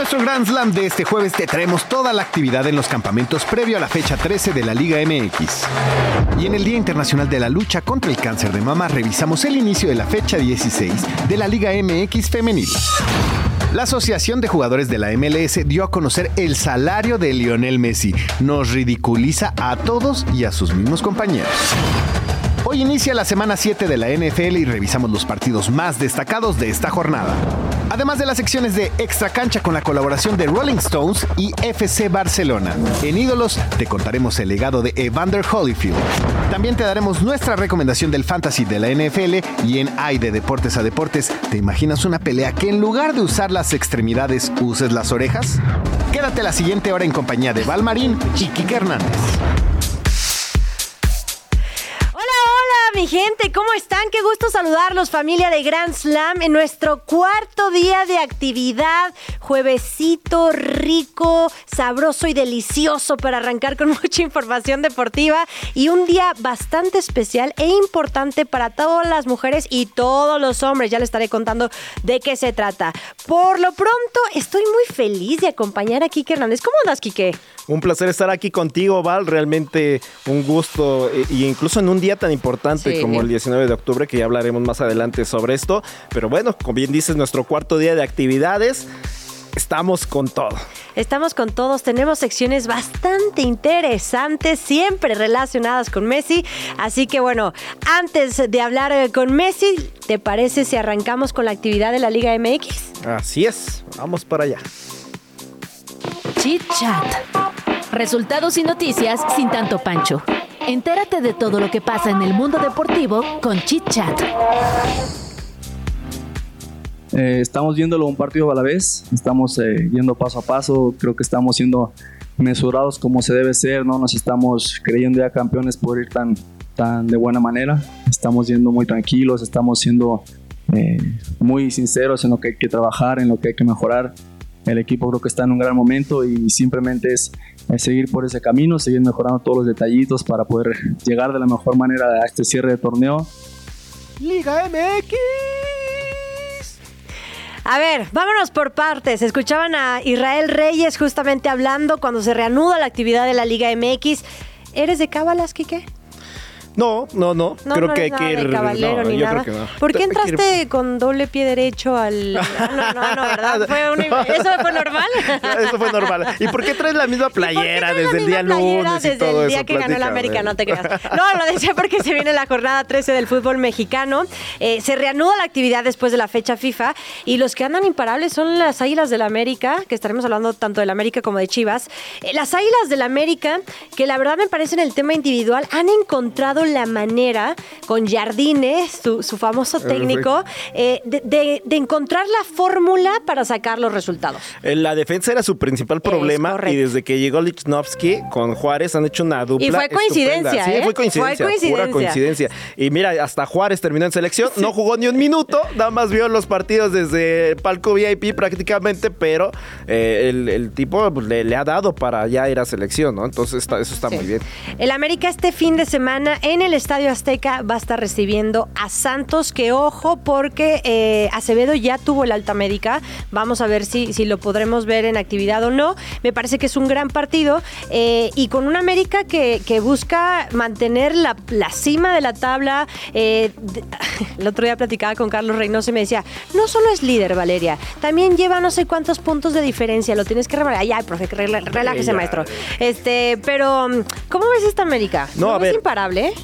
Nuestro Grand Slam de este jueves te traemos toda la actividad en los campamentos previo a la fecha 13 de la Liga MX. Y en el Día Internacional de la Lucha contra el Cáncer de Mama revisamos el inicio de la fecha 16 de la Liga MX Femenil. La Asociación de Jugadores de la MLS dio a conocer el salario de Lionel Messi. Nos ridiculiza a todos y a sus mismos compañeros. Hoy inicia la semana 7 de la NFL y revisamos los partidos más destacados de esta jornada. Además de las secciones de Extra Cancha con la colaboración de Rolling Stones y FC Barcelona. En Ídolos te contaremos el legado de Evander Holyfield. También te daremos nuestra recomendación del fantasy de la NFL y en Ay de Deportes a Deportes, ¿te imaginas una pelea que en lugar de usar las extremidades uses las orejas? Quédate la siguiente hora en compañía de Valmarín y Kike Hernández. Mi gente, ¿cómo están? Qué gusto saludarlos, familia de Grand Slam, en nuestro cuarto día de actividad. Juevesito rico, sabroso y delicioso para arrancar con mucha información deportiva y un día bastante especial e importante para todas las mujeres y todos los hombres. Ya les estaré contando de qué se trata. Por lo pronto, estoy muy feliz de acompañar a Kike Hernández. ¿Cómo andas, Kike? Un placer estar aquí contigo, Val. Realmente un gusto. E, y incluso en un día tan importante como el 19 de octubre, que ya hablaremos más adelante sobre esto. Pero bueno, como bien dices, nuestro cuarto día de actividades. Estamos con todo. Estamos con todos, tenemos secciones bastante interesantes, siempre relacionadas con Messi. Así que bueno, antes de hablar eh, con Messi, ¿te parece si arrancamos con la actividad de la Liga MX? Así es, vamos para allá. Chit Chat. Resultados y noticias sin tanto pancho. Entérate de todo lo que pasa en el mundo deportivo con Chit Chat. Eh, estamos viéndolo un partido a la vez, estamos eh, yendo paso a paso, creo que estamos siendo mesurados como se debe ser, no nos estamos creyendo ya campeones por ir tan, tan de buena manera, estamos yendo muy tranquilos, estamos siendo eh, muy sinceros en lo que hay que trabajar, en lo que hay que mejorar el equipo creo que está en un gran momento y simplemente es, seguir por ese camino, seguir mejorando todos los detallitos para poder llegar de la mejor manera a este cierre de torneo. Liga MX. A ver, vámonos por partes. Escuchaban a Israel Reyes justamente hablando cuando se reanuda la actividad de la Liga MX. ¿Eres de Cábalas, Quique? No, no, no. Creo que hay que ir. caballero ni nada. ¿Por qué entraste con doble pie derecho al.? No, no, no, ¿verdad? ¿Eso fue normal? eso fue normal. ¿Y por qué traes la misma playera desde el día lunes? Desde el día que ganó la América, no te creas. No, lo decía porque se viene la jornada 13 del fútbol mexicano. Eh, se reanuda la actividad después de la fecha FIFA y los que andan imparables son las Águilas del la América, que estaremos hablando tanto de la América como de Chivas. Eh, las Águilas del la América, que la verdad me parece en el tema individual, han encontrado la manera con Jardines, su, famoso técnico, eh, de, encontrar la fórmula para sacar los resultados. Eh, la defensa era su principal problema y desde que llegó Lichnowsky con Juárez han hecho una dupla. Y fue coincidencia. Sí, fue coincidencia, Pura coincidencia. Y mira, hasta Juárez terminó en selección, no jugó ni un minuto, nada más vio los partidos desde palco VIP prácticamente, pero eh, el, tipo pues, le, ha dado para ya ir a selección, ¿no? Entonces eso está muy bien. El América este fin de semana en el Estadio Azteca va a estar recibiendo a Santos, que ojo, porque eh, Acevedo ya tuvo el alta médica. Vamos a ver si, si lo podremos ver en actividad o no. Me parece que es un gran partido eh, y con una América que, busca mantener la, cima de la tabla. Eh, el otro día platicaba con Carlos Reynoso y me decía, no solo es líder, Valeria, también lleva no sé cuántos puntos de diferencia, lo tienes que remarcar. Ay, profe, relájese, maestro. Este, pero, ¿cómo ves esta América? No, a ver. Es imparable, ¿eh?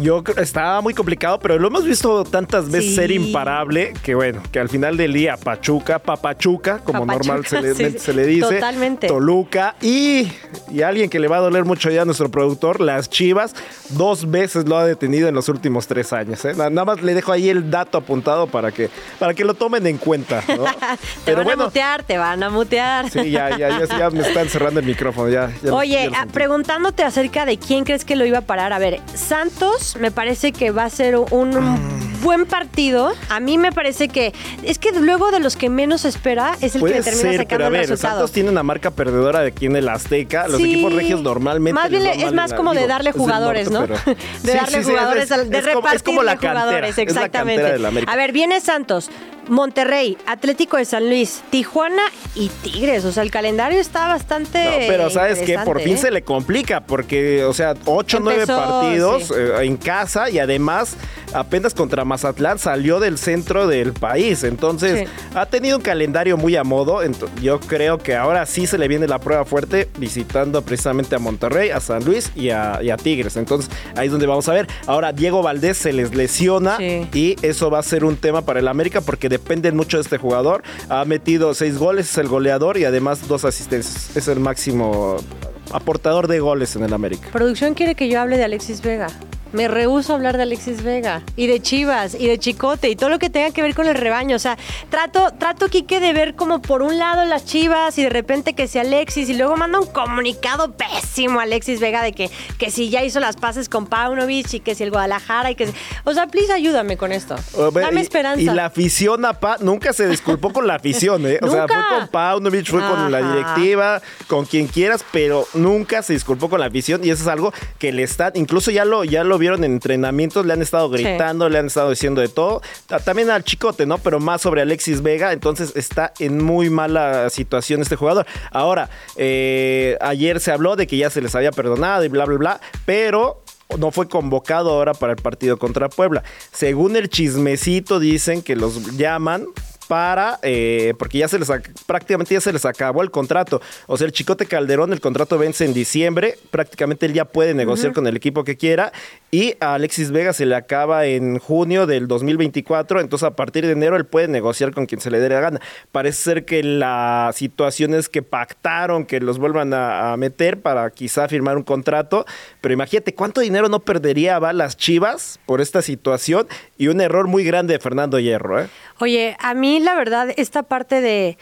Yo estaba muy complicado, pero lo hemos visto tantas veces ser imparable que bueno, que al final del día Pachuca, Papachuca, como normal se le, se le, dice, totalmente. Toluca y, y alguien que le va a doler mucho ya a nuestro productor, las Chivas, dos veces lo ha detenido en los últimos tres años. ¿eh? Nada más le dejo ahí el dato apuntado para que, para que lo tomen en cuenta. ¿no? te van a mutear, te van a mutear. Sí, ya, ya, ya, me están cerrando el micrófono. Ya, Oye, ah, preguntándote acerca de quién crees que lo iba a parar. A ver, Santos me parece que va a ser un mm. buen partido. A mí me parece que es que luego de los que menos espera es el que termina sacando pero a ver, Santos tiene una marca perdedora de aquí en el Azteca. Los equipos regios normalmente más bien es más como de darle jugadores, ¿no? de darle jugadores, de repartir como, la jugadores, exactamente. A ver, viene Santos. Monterrey, Atlético de San Luis, Tijuana y Tigres. O sea, el calendario está bastante. No, pero sabes que por fin ¿eh? se le complica, porque, o sea, 8 o 9 partidos eh, en casa y además apenas contra Mazatlán salió del centro del país. Entonces, ha tenido un calendario muy a modo. Yo creo que ahora sí se le viene la prueba fuerte visitando precisamente a Monterrey, a San Luis y a, Tigres. Entonces, ahí es donde vamos a ver. Ahora, Diego Valdés se les lesiona y eso va a ser un tema para el América porque dependen mucho de este jugador. Ha metido seis goles, es el goleador y además dos asistencias. Es el máximo aportador de goles en el América. Producción quiere que yo hable de Alexis Vega. Me rehuso a hablar de Alexis Vega y de Chivas y de Chicote y todo lo que tenga que ver con el rebaño. O sea, trato, trato, Quique, de ver como por un lado las Chivas y de repente que sea Alexis y luego manda un comunicado pésimo a Alexis Vega de que, que si ya hizo las pases con Paunovic y que si el Guadalajara y que... O sea, please ayúdame con esto. Dame esperanza. Y la afición a Pa nunca se disculpó con la afición, ¿eh? O sea, fue con Paunovic, fue con la directiva, con quien quieras, pero nunca se disculpó con la afición y eso es algo que le está, incluso ya lo, ya lo en entrenamientos, le han estado gritando, le han estado diciendo de todo. También al Chicote, ¿no? Pero más sobre Alexis Vega, entonces está en muy mala situación este jugador. Ahora, eh, ayer se habló de que ya se les había perdonado y bla, bla, bla, pero no fue convocado ahora para el partido contra Puebla. Según el chismecito dicen que los llaman para, eh, porque ya se les, prácticamente ya se les acabó el contrato. O sea, el Chicote Calderón, el contrato vence en diciembre, prácticamente él ya puede negociar con el equipo que quiera y a Alexis Vega se le acaba en junio del 2024, entonces a partir de enero él puede negociar con quien se le dé la gana. Parece ser que la situación es que pactaron que los vuelvan a, meter para quizá firmar un contrato, pero imagínate cuánto dinero no perdería va las Chivas por esta situación y un error muy grande de Fernando Hierro. ¿eh? Oye, a mí la verdad esta parte de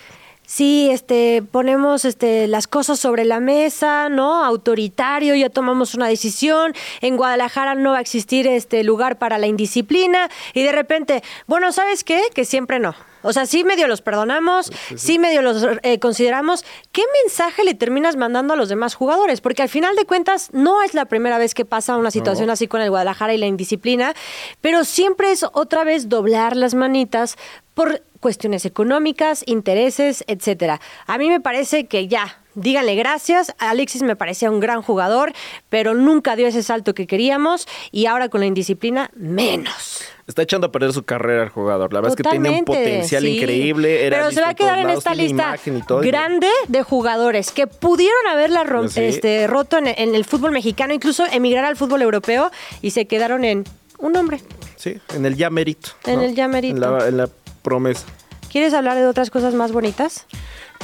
sí, este, ponemos este, las cosas sobre la mesa, ¿no? Autoritario, ya tomamos una decisión, en Guadalajara no va a existir este lugar para la indisciplina y de repente, bueno, ¿sabes qué? Que siempre no. O sea, sí medio los perdonamos, sí medio los eh, consideramos. ¿Qué mensaje le terminas mandando a los demás jugadores? Porque al final de cuentas no es la primera vez que pasa una situación así con el Guadalajara y la indisciplina, pero siempre es otra vez doblar las manitas por cuestiones económicas, intereses, etcétera. A mí me parece que ya, díganle gracias. Alexis me parecía un gran jugador, pero nunca dio ese salto que queríamos y ahora con la indisciplina, menos. Está echando a perder su carrera el jugador. La verdad es que tiene un potencial increíble. pero se va a quedar en esta lista grande de jugadores que pudieron haberla este, roto en, el fútbol mexicano, incluso emigrar al fútbol europeo y se quedaron en un hombre. Sí, en el ya mérito. En el ya mérito. en la promesa. ¿Quieres hablar de otras cosas más bonitas?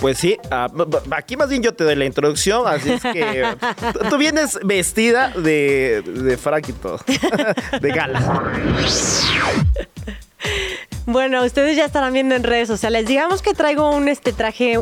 Pues sí, ah, aquí más bien yo te doy la introducción, así es que tú vienes vestida de, de frac y todo, de gala. Bueno, ustedes ya estarán viendo en redes sociales. Digamos que traigo un este traje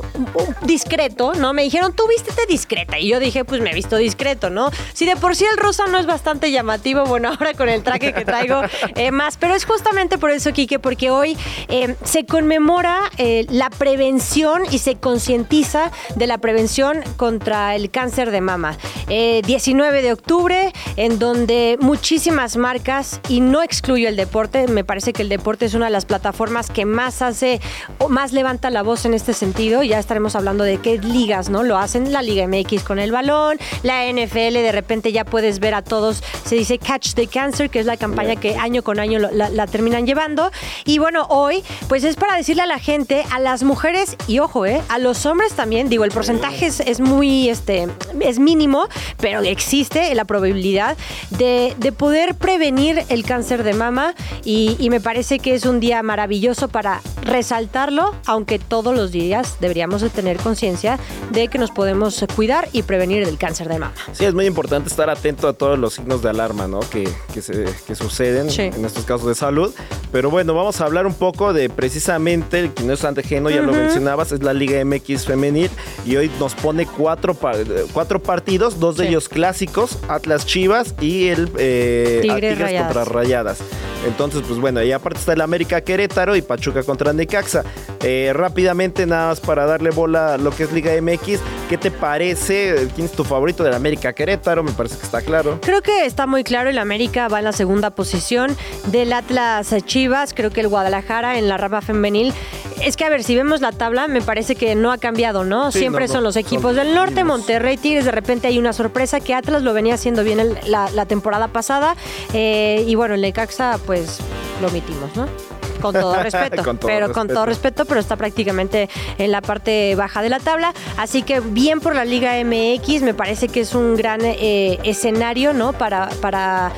discreto, ¿no? Me dijeron, tú vístete discreta. Y yo dije, pues me he visto discreto, ¿no? Si de por sí el rosa no es bastante llamativo, bueno, ahora con el traje que traigo eh, más. Pero es justamente por eso, Kike, porque hoy eh, se conmemora eh, la prevención y se concientiza de la prevención contra el cáncer de mama. 19 de octubre, en donde muchísimas marcas, y no excluyo el deporte, me parece que el deporte es una de las plataformas plataformas que más hace o más levanta la voz en este sentido. Ya estaremos hablando de qué ligas, ¿no? Lo hacen la Liga MX con el balón, la NFL, de repente ya puedes ver a todos, se dice Catch the Cancer, que es la campaña que año con año la, la terminan llevando. Y bueno, hoy, pues es para decirle a la gente, a las mujeres, y ojo, ¿eh? A los hombres también, digo, el porcentaje es, es muy, este, es mínimo, pero existe la probabilidad de, de poder prevenir el cáncer de mama y, y me parece que es un día maravilloso para resaltarlo, aunque todos los días deberíamos de tener conciencia de que nos podemos cuidar y prevenir el cáncer de mama. Sí, es muy importante estar atento a todos los signos de alarma ¿no? que, que, se, que suceden Sí. en estos casos de salud. Pero bueno, vamos a hablar un poco de precisamente, el que no es antejeno, ya lo mencionabas, es la Liga MX femenil y hoy nos pone cuatro, cuatro partidos, dos de Sí. ellos clásicos, Atlas Chivas y el eh, Tigres Rayadas. contra Rayadas. Entonces, pues bueno, y aparte está el América Querétaro y Pachuca contra Necaxa. Eh, rápidamente, nada más para darle bola a lo que es Liga MX, ¿qué te parece? ¿Quién es tu favorito del América Querétaro? Me parece que está claro. Creo que está muy claro, el América va en la segunda posición del Atlas Chivas, creo que el Guadalajara en la rama femenil. Es que a ver, si vemos la tabla, me parece que no ha cambiado, ¿no? Sí, Siempre no, no, son los equipos del norte, mismos. Monterrey, Tigres, de repente hay una sorpresa que Atlas lo venía haciendo bien el- la, la temporada pasada. eh, y bueno, el Necaxa, pues lo omitimos, ¿no? Con todo respeto, Con todo pero con todo respeto, pero está prácticamente en la parte baja de la tabla. Así que bien por la Liga MX, me parece que es un gran eh, escenario, ¿no? Para, para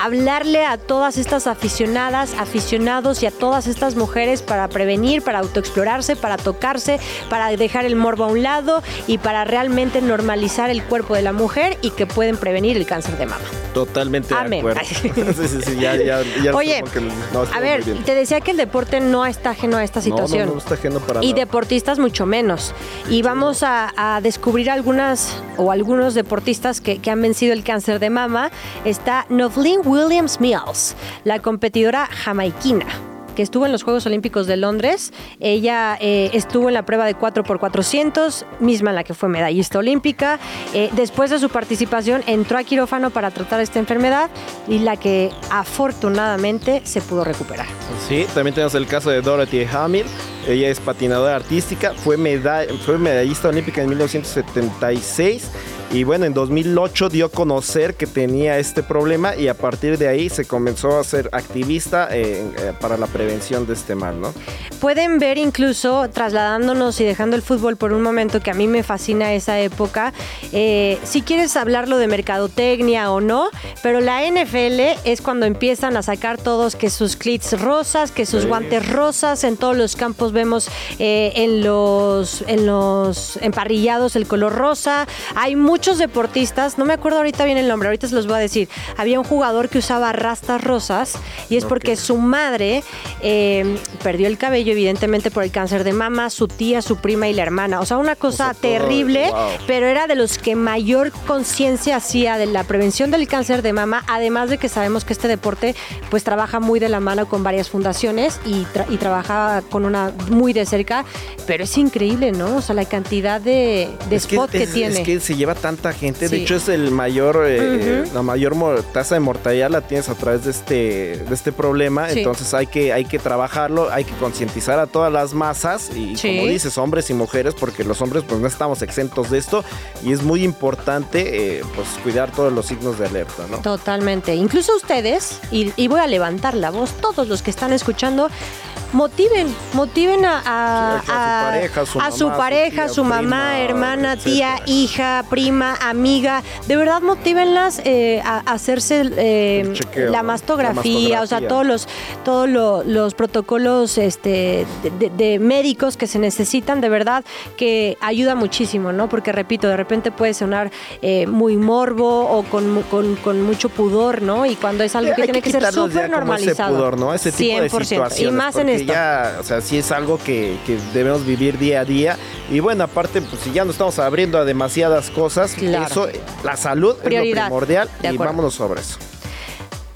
hablarle a todas estas aficionadas, aficionados y a todas estas mujeres para prevenir, para autoexplorarse, para tocarse, para dejar el morbo a un lado y para realmente normalizar el cuerpo de la mujer y que pueden prevenir el cáncer de mama. Totalmente Amén. de acuerdo. sí, sí, sí, ya, ya, ya Oye, que no, A ver, te decía que el deporte no está ajeno a esta No, situación. No, no, está ajeno para y nada. deportistas mucho menos. Y vamos a, a descubrir algunas o algunos deportistas que, que han vencido el cáncer de mama. Está Novlin Williams Mills, la competidora jamaiquina que estuvo en los Juegos Olímpicos de Londres. Ella eh, estuvo en la prueba de 4x400, misma en la que fue medallista olímpica. Eh, después de su participación entró a quirófano para tratar esta enfermedad y la que afortunadamente se pudo recuperar. Sí, también tenemos el caso de Dorothy Hamill. Ella es patinadora artística, fue, meda- fue medallista olímpica en 1976 y bueno, en 2008 dio a conocer que tenía este problema y a partir de ahí se comenzó a ser activista eh, eh, para la prevención de este mal, ¿no? Pueden ver incluso, trasladándonos y dejando el fútbol por un momento, que a mí me fascina esa época, eh, si quieres hablarlo de mercadotecnia o no, pero la NFL es cuando empiezan a sacar todos que sus clits rosas, que sus Sí. guantes rosas, en todos los campos vemos en, los, en los emparrillados el color rosa. Hay muchos deportistas, no me acuerdo ahorita bien el nombre, ahorita se los voy a decir. Había un jugador que usaba rastas rosas y es porque su madre eh, perdió el cabello evidentemente por el cáncer de mama, su tía, su prima y la hermana. O sea, una cosa todo, terrible, wow. pero era de los que mayor conciencia hacía de la prevención del cáncer de mama, además de que sabemos que este deporte pues trabaja muy de la mano con varias fundaciones y, tra- y trabaja con una muy de cerca, pero es increíble, ¿no? O sea, la cantidad de, de Es que, spot que, es- tiene. es que se lleva tanta gente. De hecho, es el mayor, eh, la mayor tasa de mortalidad la tienes a través de este, de este problema. Sí. Entonces hay que, hay que trabajarlo, hay que concientizar a todas las masas y Sí. como dices, hombres y mujeres, porque los hombres pues no estamos exentos de esto y es muy importante eh, pues cuidar todos los signos de alerta, ¿no? Totalmente. Incluso ustedes, y, y voy a levantar la voz, todos los que están escuchando, motiven, motiven a, a- a su pareja, a su mamá, su su pareja, tía, su mamá, prima, hermana, tía, hija, prima, amiga. De verdad, motívenlas eh, a hacerse eh, chequeo, la, mastografía, La o sea, todos los, todos lo- los protocolos este, de, médicos que se necesitan, de verdad, que ayuda muchísimo, ¿no? Porque repito, de repente puede sonar eh, muy morbo o con, con- con mucho pudor, ¿no? Y cuando es algo que Hay tiene que, ser súper normalizado. Ese pudor, ¿no? Ese tipo de 100%, situaciones. Y más en Ya, o sea, sí es algo que, que debemos vivir día a día. Y bueno, aparte, pues si ya nos estamos abriendo a demasiadas cosas, Claro. eso, la salud Prioridad. es lo primordial. De y acuerdo. vámonos sobre eso.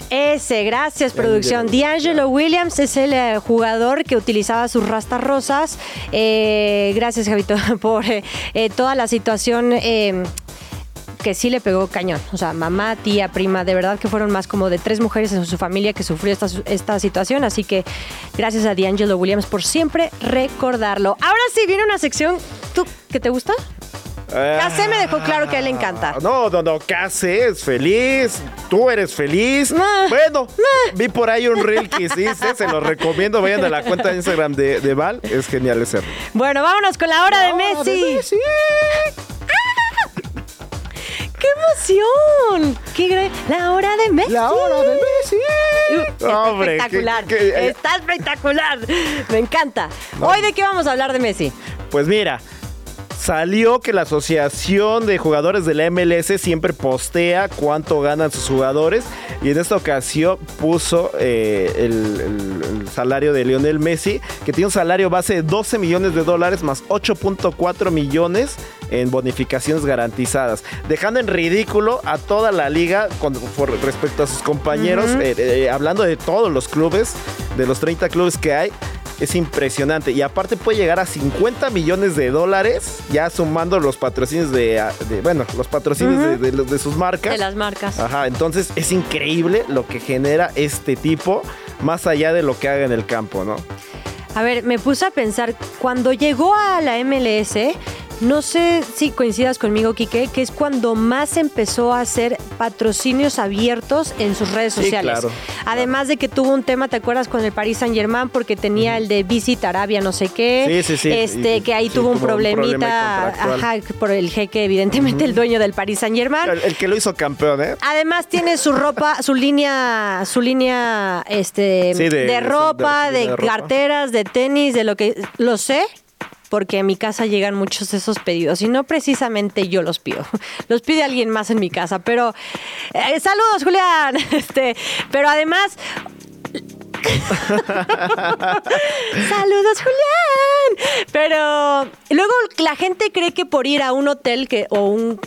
Ese, gracias producción. D'Angelo Williams es el eh, jugador que utilizaba sus rastas rosas. Eh, gracias, Javito, por eh, eh, toda la situación. Que sí le pegó cañón. O sea, mamá, tía, prima, de verdad que fueron más como de tres mujeres en su familia que sufrió esta, esta situación. Así que gracias a D'Angelo Williams por siempre recordarlo. Ahora sí, viene una sección. ¿Tú qué te gusta? Case me dejó claro que a él le encanta. No, no, no, Case es feliz. Tú eres feliz. bueno, vi por ahí un reel que hiciste. Se lo recomiendo. Vayan a la cuenta de Instagram de, Val. Es genial ese. Bueno, vámonos con la hora de Messi. ¡Qué emoción! ¡Qué La hora de Messi. La hora de Messi. está espectacular. Eh, está espectacular. Me encanta. Hoy de qué vamos a hablar de Messi. Pues mira, salió que la Asociación de Jugadores de la MLS siempre postea cuánto ganan sus jugadores y en esta ocasión puso eh, el, salario de Lionel Messi, que tiene un salario base de 12 millones de dólares más 8.4 millones en bonificaciones garantizadas, dejando en ridículo a toda la liga con, respecto a sus compañeros, eh, eh, hablando de todos los clubes, de los 30 clubes que hay es impresionante. Y aparte puede llegar a 50 millones de dólares, ya sumando los patrocinios de, bueno, los patrocinios de, de, sus marcas. De las marcas. Ajá, entonces es increíble lo que genera este tipo, más allá de lo que haga en el campo, ¿no? A ver, me puse a pensar, cuando llegó a la MLS, no sé si coincidas conmigo, Quique, que es cuando más empezó a hacer patrocinios abiertos en sus redes sociales. Además de que tuvo un tema, ¿te acuerdas con el Paris Saint Germain? Porque tenía el de Visit Arabia, no sé qué. Sí, sí, sí. Este, que ahí tuvo un problemita. ajá, por el jeque, evidentemente, el dueño del Paris Saint Germain. El, que lo hizo campeón, ¿eh? Además tiene su ropa, su línea, su línea este, de, ropa, de, carteras, de tenis, de lo que. Lo sé porque a mi casa llegan muchos de esos pedidos y no precisamente yo los pido, los pide alguien más en mi casa, pero eh, saludos Julián, este, pero además Saludos, Julián. Pero luego la gente cree que por ir a un hotel que, o un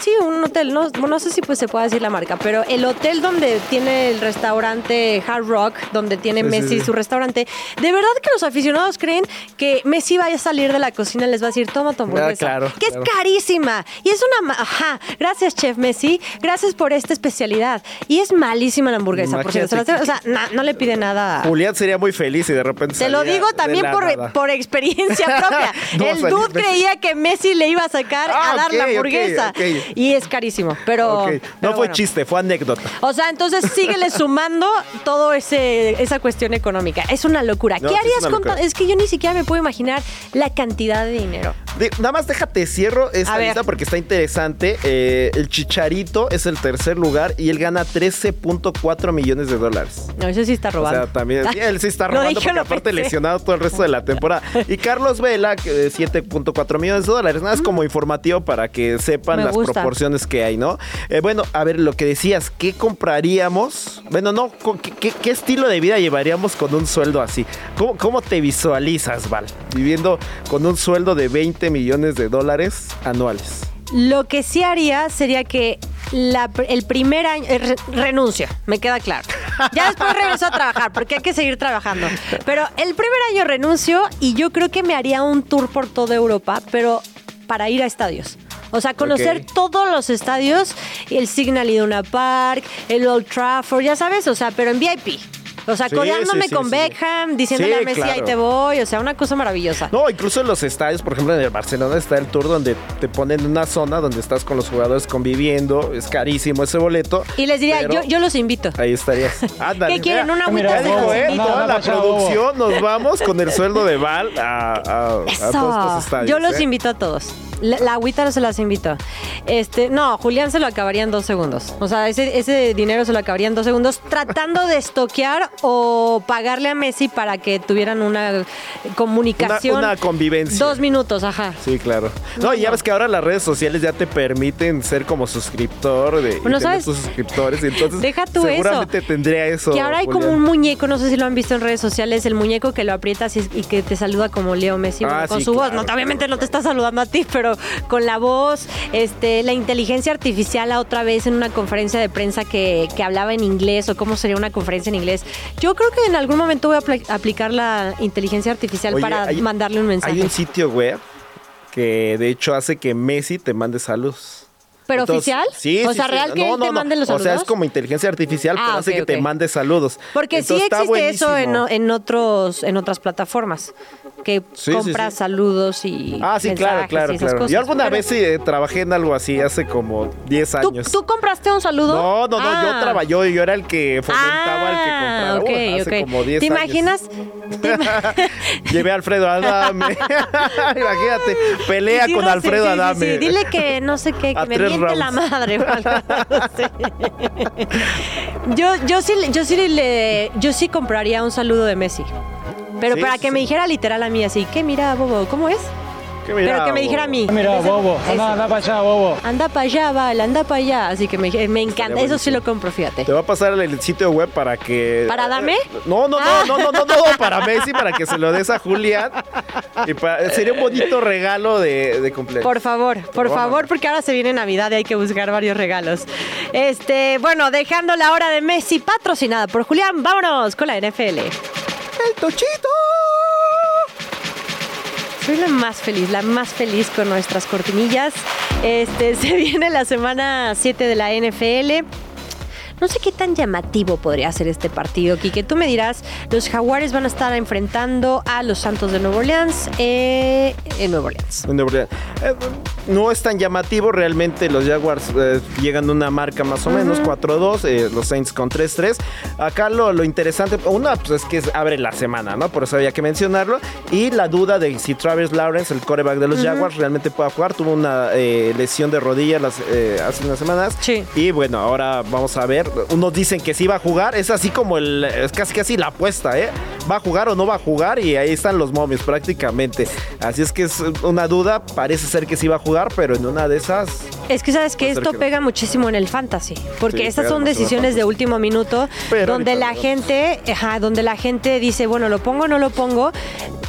Sí, un hotel, no, no sé si pues se puede decir la marca, pero el hotel donde tiene el restaurante Hard Rock, donde tiene Messi su restaurante, de verdad que los aficionados creen que Messi vaya a salir de la cocina y les va a decir, toma tu hamburguesa, claro, que es carísima. Y es una, ajá, gracias chef Messi, gracias por esta especialidad. Y es malísima la hamburguesa, por cierto. O sea, no le pide nada. Julián sería muy feliz y de repente... Te lo digo también por, por, experiencia propia. el dude creía que Messi le iba a sacar a ah, dar la hamburguesa. Y es carísimo, pero... No fue chiste, fue anécdota. O sea, entonces síguele sumando todo ese esa cuestión económica. Es una locura. ¿Qué harías con Es que yo ni siquiera me puedo imaginar la cantidad de dinero. nada más déjate cierro esta lista porque está interesante. Eh, el Chicharito es el tercer lugar y él gana 13.4 millones de dólares. No, eso sí está robando. O sea, también él sí está robando porque aparte lesionado todo el resto de la temporada. Y Carlos Vela, 7.4 millones de dólares. Nada, es como informativo para que sepan las proporciones que hay, ¿no? Eh, bueno, a ver, lo que decías, ¿qué compraríamos? Bueno, no, ¿qué, estilo de vida llevaríamos con un sueldo así? ¿Cómo, ¿Cómo te visualizas, Val? Viviendo con un sueldo de 20 millones de dólares anuales. Lo que sí haría sería que el primer año eh, renuncio, me queda claro. Ya después regreso a trabajar porque hay que seguir trabajando. Pero el primer año renuncio y yo creo que me haría un tour por toda Europa, pero para ir a estadios. O sea, conocer todos los estadios, el Signal Iduna Park, el Old Trafford, ya sabes, o sea, pero en VIP. O sea, codeándome con Beckham, diciéndole a Messi, ahí te voy. O sea, una cosa maravillosa. No, incluso en los estadios, por ejemplo, en el Barcelona está el tour donde te ponen una zona donde estás con los jugadores conviviendo. Es carísimo ese boleto. Y les diría, yo, yo los invito. Ahí estarías. ¿Qué quieren? ¿Una agüita? ¿eh? Toda la producción nos vamos con el sueldo de Val a, a, todos estos estadios. Yo los ¿eh? invito a todos. La, agüita no se las invito. Este, no, Julián se lo acabaría en dos segundos. O sea, ese, ese dinero se lo acabaría en dos segundos tratando de estoquear o pagarle a Messi para que tuvieran una comunicación. Una, convivencia. Dos minutos, ajá. Sí, claro. No, y ya ves que ahora las redes sociales ya te permiten ser como suscriptor de bueno, ¿sabes? tus suscriptores. entonces, Deja tú seguramente tendría eso. Que ahora hay como un muñeco, no sé si lo han visto en redes sociales, el muñeco que lo aprietas y, que te saluda como Leo Messi ah, con su voz. No, obviamente no te está saludando a ti, pero con la voz, este, la inteligencia artificial otra vez en una conferencia de prensa que, hablaba en inglés o cómo sería una conferencia en inglés. Yo creo que en algún momento voy a aplicar la inteligencia artificial para mandarle un mensaje. Hay un sitio web que de hecho hace que Messi te mande saludos. ¿Pero oficial? Sí, O sí, sea, sí. real que no, él te no, no. mande los O sea, saludos. es como inteligencia artificial, Ah, pero hace que te mande saludos. Porque Entonces, sí existe eso en otros en otras plataformas que Sí, sí, compras sí. saludos y Ah, sí, claro, mensajes claro, y esas claro. cosas. Yo alguna Pero- vez sí eh, trabajé en algo así hace como 10 ¿Tú, años. tú compraste un saludo? No, no, no, yo Ah. trabajé, yo, yo era el que fomentaba el que Ah, comprara. ok, Uh, hace como 10 ¿Te años. imaginas? ¿Te ima- Llevé a Alfredo Adame. Imagínate, pelea con no Alfredo Adame. sí. Dile que no sé qué, que A me miente la madre. yo, yo sí, yo sí le, yo sí compraría un saludo de Messi. Pero Sí, para sí, que me dijera literal a mí así, que mira, bobo, ¿cómo es? Que mira, Pero que me dijera a mí. Mira, bobo, anda, anda para allá, bobo. Anda para allá, vale, anda para allá. Así que me, me encanta. Eso sí lo compro, fíjate. Te va a pasar el sitio web para que. ¿Para Dame? No, no, no, Ah. no, no, no, no, para Messi, para que se lo des a Julián. Y para- sería un bonito regalo de, de cumpleaños. Por favor, por favor, porque ahora se viene Navidad y hay que buscar varios regalos. Este, bueno, dejando la hora de Messi patrocinada por Julián, vámonos con la NFL. ¡El! Soy la más feliz, la más feliz con nuestras cortinillas. Este, se viene la semana 7 de la NFL. No sé qué tan llamativo podría ser este partido, Kike. Tú me dirás, los Jaguares van a estar enfrentando a los Santos de Nuevo Orleans eh, en Nuevo Orleans. En realidad, eh, no es tan llamativo, realmente los Jaguars eh, llegan a una marca más o menos 4-2, eh, los Saints con 3-3. Acá lo, lo interesante, una pues es que es- abre la semana, ¿no? Por eso había que mencionarlo. Y la duda de si Travis Lawrence, el coreback de los Jaguars, realmente pueda jugar. Tuvo una lesión de rodilla las, hace unas semanas. Sí. Y bueno, ahora vamos a ver. Unos dicen que sí va a jugar, es así como el, es casi casi la apuesta, ¿eh? ¿Va a jugar o no va a jugar? Y ahí están los momios prácticamente. Así es que es una duda, parece ser que sí va a jugar, pero en una de esas... Es que sabes que esto que no. pega muchísimo en el fantasy, porque Sí, estas son decisiones de último minuto, Pero donde la gente, ajá, donde la gente dice, bueno, lo pongo o no lo pongo,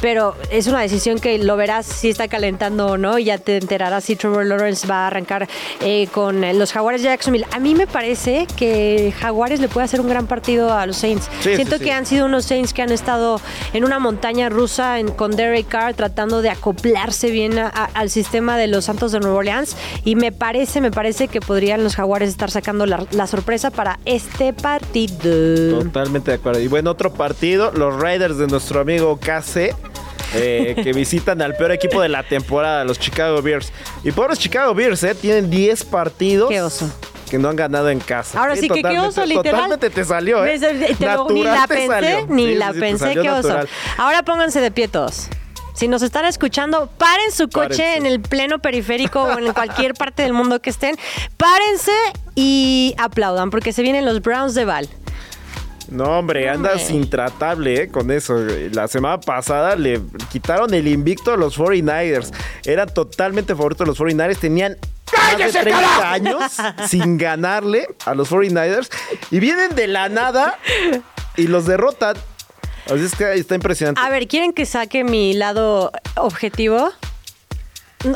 pero es una decisión que lo verás si está calentando o no, y ya te enterarás si Trevor Lawrence va a arrancar eh, con eh, los Jaguares de Jacksonville. A mí me parece que Jaguares le puede hacer un gran partido a los Saints. Sí, Siento sí, sí. que han sido unos Saints que han estado en una montaña rusa en- con Derek Carr tratando de acoplarse bien a- a- al sistema de los Santos de Nueva Orleans y me parece, me parece que podrían los Jaguares estar sacando la, la sorpresa para este partido. Totalmente de acuerdo. Y bueno, otro partido, los Raiders de nuestro amigo KC. Eh, que visitan al peor equipo de la temporada, los Chicago Bears. Y por los Chicago Bears, eh, tienen 10 partidos Qué oso. que no han ganado en casa. Ahora sí que qué oso, literal. Totalmente te salió, ¿eh? Me- te lo- ni la pensé, ni Sí, la sí, pensé, qué oso. natural. Ahora pónganse de pie todos. Si nos están escuchando, paren su coche Párense. en el pleno periférico o en cualquier parte del mundo que estén. Párense y aplaudan porque se vienen los Browns de Val. No, hombre, andas Hombre. intratable eh, con eso. La semana pasada le quitaron el invicto a los 49ers. Eran totalmente favoritos los 49ers. Tenían más de 30 años sin ganarle a los 49ers. Y vienen de la nada y los derrotan. Así es que está impresionante. A ver, ¿quieren que saque mi lado objetivo?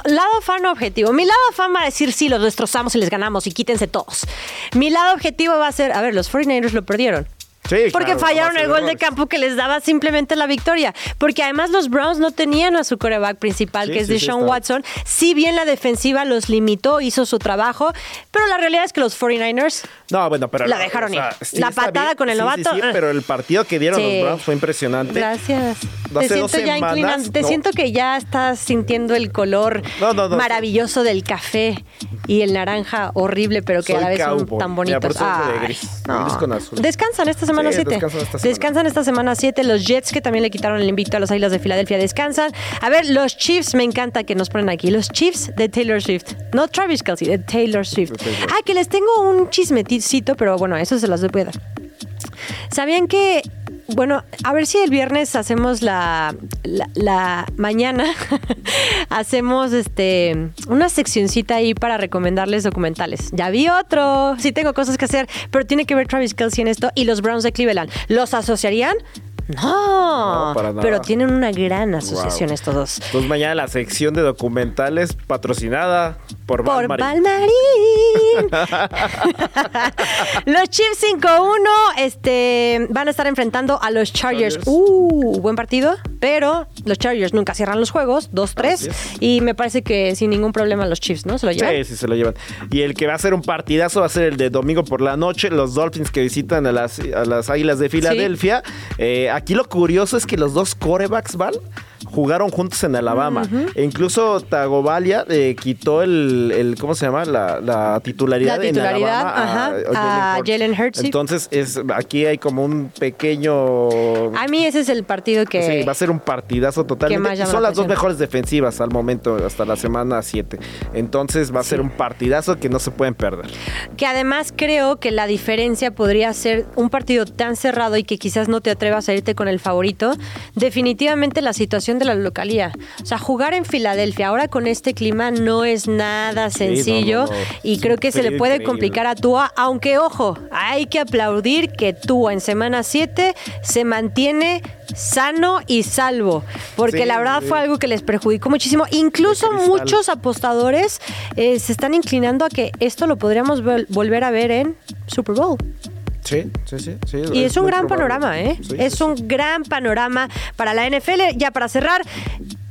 Lado fan objetivo. Mi lado fan va a decir sí, los destrozamos y les ganamos y quítense todos. Mi lado objetivo va a ser, a ver, los 49ers lo perdieron. Sí, Porque claro, fallaron el gol de campo que les daba simplemente la victoria. Porque además los Browns no tenían a su coreback principal, Sí, que es sí, Deshaun. Watson. Si bien la defensiva los limitó, hizo su trabajo, pero la realidad es que los 49ers No, bueno, pero. La dejaron ir. sí La patada bien. con el Sí, sí, novato, Sí, pero el partido que dieron los Browns fue impresionante. Gracias. Hace Te siento ya inclinando. Te no. siento que ya estás sintiendo el color No, no, maravilloso del café y el naranja horrible, pero que a la vez son tan bonitos. uso de gris. Gris con azul. Descansan esta semana Sí, 7. descansan esta semana. Descansan esta semana 7. Los Jets, que también le quitaron el invicto a los Águilas de Filadelfia, descansan. A ver, los Chiefs, me encanta que nos ponen aquí. Los Chiefs de Taylor Swift. No Travis Kelsey, de Taylor Swift. Ah, que les tengo un chismecito, pero bueno, eso se las voy a dar. ¿Sabían que, bueno, a ver si el viernes hacemos la, la, la mañana, hacemos este una seccioncita ahí para recomendarles documentales? Ya vi otro, sí tengo cosas que hacer, pero tiene que ver Travis Kelsey en esto y los Browns de Cleveland. ¿Los asociarían? No, No, para nada. pero tienen una gran asociación Wow. estos dos. Entonces mañana la sección de documentales patrocinada por, Por. Balmarín. los Chiefs 5-1 este, van a estar enfrentando a los Chargers. Chargers. Uh, buen partido. pero los Chargers nunca cierran los juegos, 2-3, y me parece que sin ningún problema los Chiefs, ¿no? Se lo llevan. Sí, sí, se lo llevan. Y el que va a ser un partidazo va a ser el de domingo por la noche, los Dolphins que visitan a las, a las Águilas de Filadelfia. Eh, aquí lo curioso es que los dos corebacks van jugaron juntos en Alabama. E incluso Tagovalia eh, quitó el, ¿cómo se llama? La, titularidad, en Alabama a, Jalen Hurts. Entonces, es, aquí hay como un pequeño... A mí ese es el partido que... Sí, va a ser un partidazo totalmente. son las dos mejores defensivas al momento, hasta la semana 7. Entonces va a ser un partidazo que no se pueden perder. Que además creo que la diferencia podría ser un partido tan cerrado y que quizás no te atrevas a irte con el favorito. Definitivamente la situación de la localía. O sea, jugar en Filadelfia ahora con este clima no es nada sencillo y creo que se le puede complicar a Tua, aunque ojo, hay que aplaudir que Tua en semana 7 se mantiene sano y salvo, porque la verdad fue algo que les perjudicó muchísimo. Incluso muchos apostadores eh, se están inclinando a que esto lo podríamos volver a ver en Super Bowl. Sí, sí, sí. y es, un gran panorama, ¿eh? es un gran panorama para la NFL. Ya para cerrar,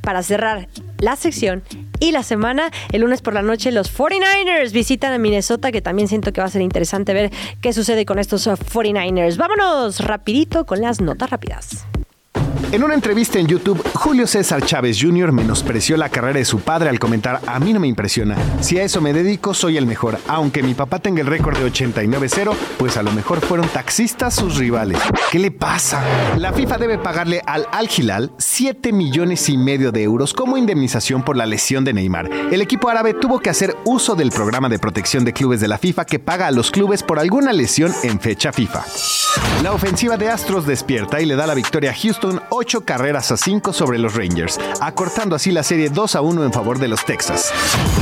para cerrar la sección y la semana, el lunes por la noche los 49ers visitan a Minnesota, que también siento que va a ser interesante ver qué sucede con estos 49ers. Vámonos rapidito con las notas rápidas. En una entrevista en YouTube, Julio César Chávez Jr. menospreció la carrera de su padre al comentar, a mí no me impresiona, si a eso me dedico soy el mejor, aunque mi papá tenga el récord de 89-0, pues a lo mejor fueron taxistas sus rivales. ¿Qué le pasa? La FIFA debe pagarle al Al Hilal 7 millones y medio de euros como indemnización por la lesión de Neymar. El equipo árabe tuvo que hacer uso del programa de protección de clubes de la FIFA que paga a los clubes por alguna lesión en fecha FIFA. La ofensiva de Astros despierta y le da la victoria a Houston 8 carreras a 5 sobre los Rangers, acortando así la serie 2 a 1 en favor de los Texas.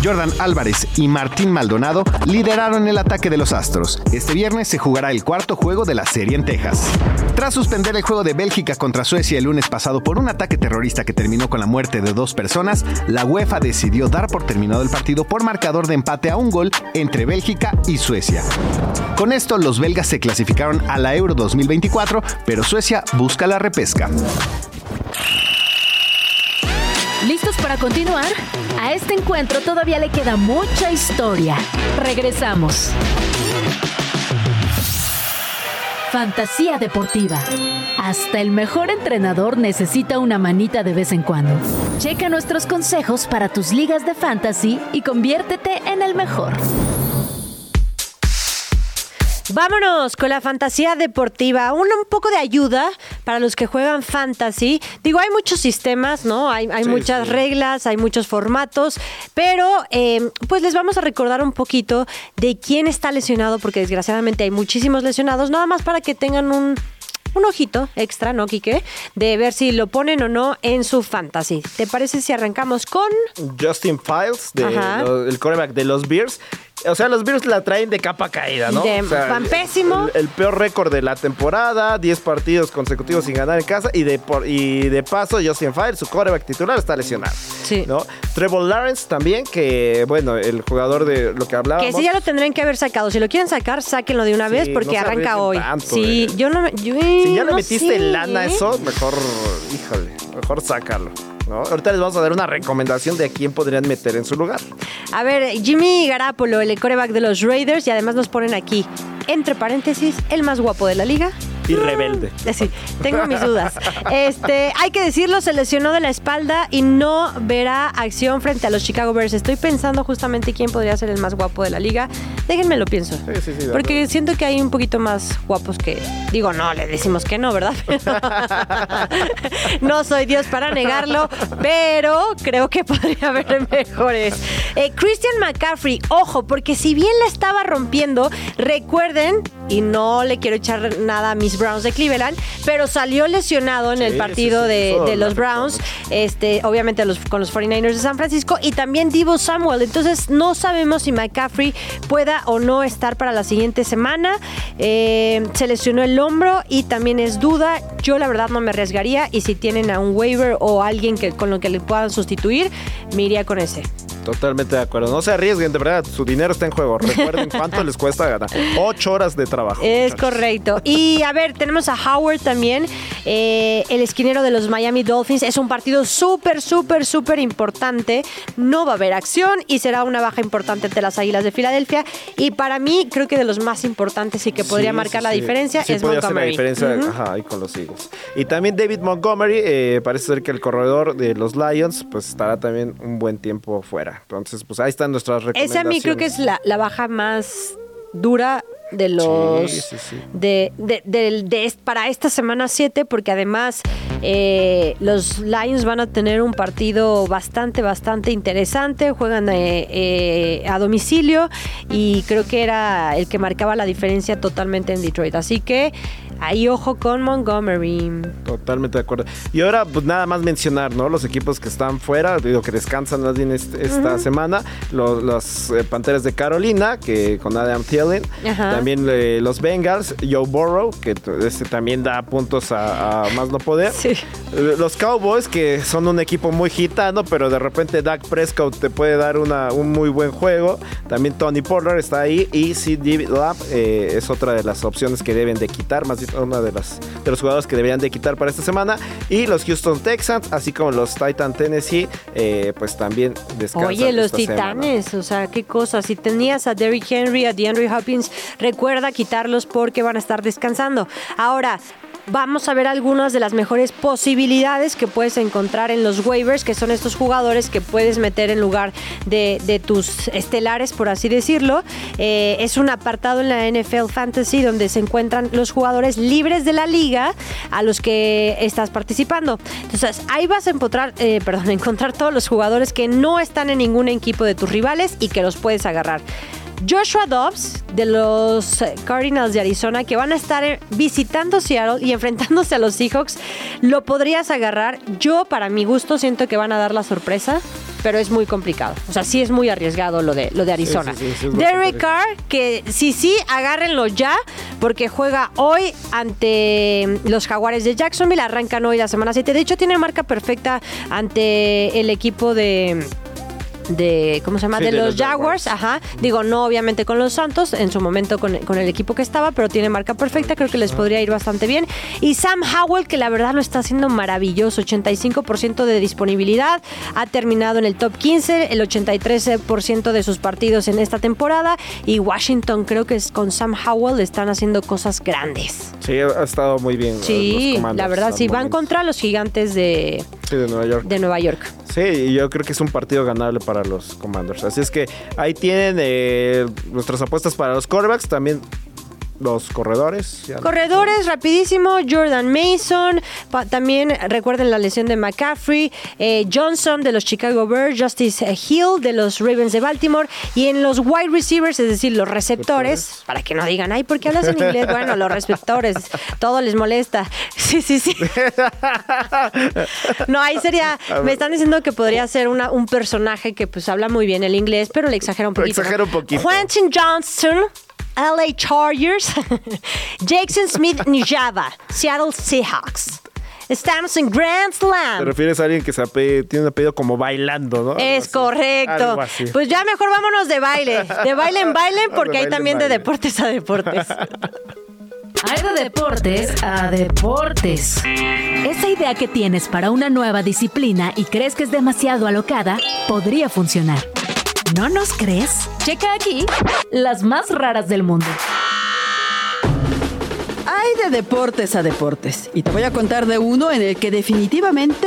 Jordan Álvarez y Martín Maldonado lideraron el ataque de los Astros. Este viernes se jugará el cuarto juego de la serie en Texas. Tras suspender el juego de Bélgica contra Suecia el lunes pasado por un ataque terrorista que terminó con la muerte de dos personas, la UEFA decidió dar por terminado el partido por marcador de empate a un gol entre Bélgica y Suecia. Con esto, los belgas se clasificaron a la Euro 2024, pero Suecia busca la repesca. ¿Listos para continuar? A este encuentro todavía le queda mucha historia. Regresamos. Fantasía deportiva. Hasta el mejor entrenador necesita una manita de vez en cuando. Checa nuestros consejos para tus ligas de fantasy y conviértete en el mejor. Vámonos con la fantasía deportiva. un poco de ayuda para los que juegan fantasy. Digo, hay muchos sistemas, ¿no? Hay, muchas reglas, hay muchos formatos, pero em, pues les vamos a recordar un poquito de quién está lesionado, porque desgraciadamente hay muchísimos lesionados, nada más para que tengan un un ojito extra, ¿no, Quique? De ver si lo ponen o no en su fantasy. ¿Te parece si arrancamos con Justin Files, el coreback de los Bears? O sea, los Bears la traen de capa caída, ¿no? De, van pésimo. El, peor récord de la temporada, 10 partidos consecutivos sin ganar en casa y de, y de paso Justin Files, su coreback titular, está lesionado. Sí. ¿no? Trevor Lawrence también, que bueno, el jugador de lo que hablábamos. Que sí ya lo tendrían que haber sacado. Si lo quieren sacar, sáquenlo de una vez porque arranca hoy. sí, yo no si ya le metiste lana a eso, mejor, híjole, mejor sácalo. Ahorita les vamos a dar una recomendación de a quién podrían meter en su lugar. A ver, Jimmy Garapolo, el coreback de los Raiders, y además nos ponen aquí, entre paréntesis, el más guapo de la liga y rebelde. Mm, sí, tengo mis dudas. Este, hay que decirlo, se lesionó de la espalda y no verá acción frente a los Chicago Bears. Estoy pensando justamente quién podría ser el más guapo de la liga. Déjenme lo pienso. Sí, sí, sí, porque siento que hay un poquito más guapos que. Digo, no, le decimos que no, ¿verdad? no soy Dios para negarlo, pero creo que podría haber mejores. Eh, Christian McCaffrey, ojo, porque si bien la estaba rompiendo, recuerden, y no le quiero echar nada a mis Browns de Cleveland, pero salió lesionado en el partido de, los Browns, este, obviamente los, con los 49ers de San Francisco, y también Divo Samuel. Entonces no sabemos si McCaffrey pueda o no estar para la siguiente semana. Eh, se lesionó el hombro y también es duda. Yo la verdad no me arriesgaría y si tienen a un waiver o alguien que, con lo que le puedan sustituir, me iría con ese. Totalmente de acuerdo. No se arriesguen, de verdad, su dinero está en juego. Recuerden cuánto les cuesta ganar. Ocho horas de trabajo. Es correcto. Y a ver, tenemos a Howard también, eh, el esquinero de los Miami Dolphins. Es un partido súper, súper, súper importante. No va a haber acción y será una baja importante ante las Águilas de Filadelfia. Y para mí, creo que de los más importantes y que podría marcar la diferencia es Montgomery. la diferencia ajá, ahí con los Eagles. Y también David Montgomery, eh, parece ser que el corredor de los Lions, pues estará también un buen tiempo fuera. Entonces, pues ahí están nuestras recomendaciones. Esa a mí creo que es la, la baja más dura de los De, de, de, para esta semana 7 porque además eh, los Lions van a tener un partido bastante bastante interesante. Juegan eh, eh, a domicilio y creo que era el que marcaba la diferencia totalmente en Detroit. Así que Ahí ojo con Montgomery. Totalmente de acuerdo. Y ahora, pues nada más mencionar, ¿no? Los equipos que están fuera, digo que descansan más bien esta semana. Los, eh, Panteras de Carolina, que con Adam Thielen. También eh, los Bengals, Joe Burrow, que este también da puntos a, más no poder. Sí. Eh, los Cowboys, que son un equipo muy gitano, pero de repente Dak Prescott te puede dar una, un muy buen juego. También Tony Pollard está ahí. Y CD Lab es otra de las opciones que deben de quitar, más una de las de los jugadores que deberían de quitar para esta semana. Y los Houston Texans, así como los Titan Tennessee, eh, pues también descansan. Oye, los Titanes, o sea, qué cosa. Si tenías a Derrick Henry, a DeAndre Hopkins, recuerda quitarlos porque van a estar descansando. Ahora, vamos a ver algunas de las mejores posibilidades que puedes encontrar en los waivers, que son estos jugadores que puedes meter en lugar de, tus estelares, por así decirlo. Eh, es un apartado en la NFL Fantasy donde se encuentran los jugadores libres de la liga a los que estás participando. Entonces, ahí vas a eh, perdón, encontrar todos los jugadores que no están en ningún equipo de tus rivales y que los puedes agarrar. Joshua Dobbs de los Cardinals de Arizona que van a estar visitando Seattle y enfrentándose a los Seahawks, lo podrías agarrar. Yo, para mi gusto, siento que van a dar la sorpresa, pero es muy complicado. O sea, sí es muy arriesgado lo de, lo de Arizona. Derek Carr, que sí, sí, agárrenlo ya, porque juega hoy ante los Jaguares de Jacksonville, arrancan hoy la semana 7. De hecho, tiene marca perfecta ante el equipo de de ¿cómo se llama? de, los, Jaguars, ajá. Digo, no obviamente con los Santos, en su momento con, el equipo que estaba, pero tiene marca perfecta, creo que les podría ir bastante bien. Y Sam Howell, que la verdad lo está haciendo maravilloso, 85% de disponibilidad, ha terminado en el top 15, el 83% de sus partidos en esta temporada y Washington creo que es con Sam Howell están haciendo cosas grandes. Sí, ha estado muy bien. Sí, la verdad, sí, van contra los gigantes de, de Nueva York. De Nueva York. Sí, yo creo que es un partido ganable para los Commanders. Así es que ahí tienen eh, nuestras apuestas para los quarterbacks. También los corredores. Corredores, rapidísimo. Jordan Mason. también recuerden la lesión de McCaffrey. Eh, Johnson de los Chicago Bears. Justice Hill de los Ravens de Baltimore. Y en los wide receivers, es decir, los receptores, para que no digan, ay, ¿por qué hablas en inglés? Bueno, los receptores, todo les molesta. Sí, sí, sí. No, ahí sería, me están diciendo que podría ser una, un personaje que pues habla muy bien el inglés, pero le exagera un poquito. Exagera un poquito. Quentin Johnson LA Chargers, Jackson Smith Nijava, Seattle Seahawks. Estamos en Grand Slam. Te refieres a alguien que se tiene un apellido como bailando, ¿no? Es correcto. Pues ya mejor vámonos de baile. De baile en baile, porque hay también de deportes a deportes. Hay de deportes a deportes. Esa idea que tienes para una nueva disciplina y crees que es demasiado alocada, podría funcionar. ¿No nos crees? Checa aquí las más raras del mundo. Hay de deportes a deportes. Y te voy a contar de uno en el que definitivamente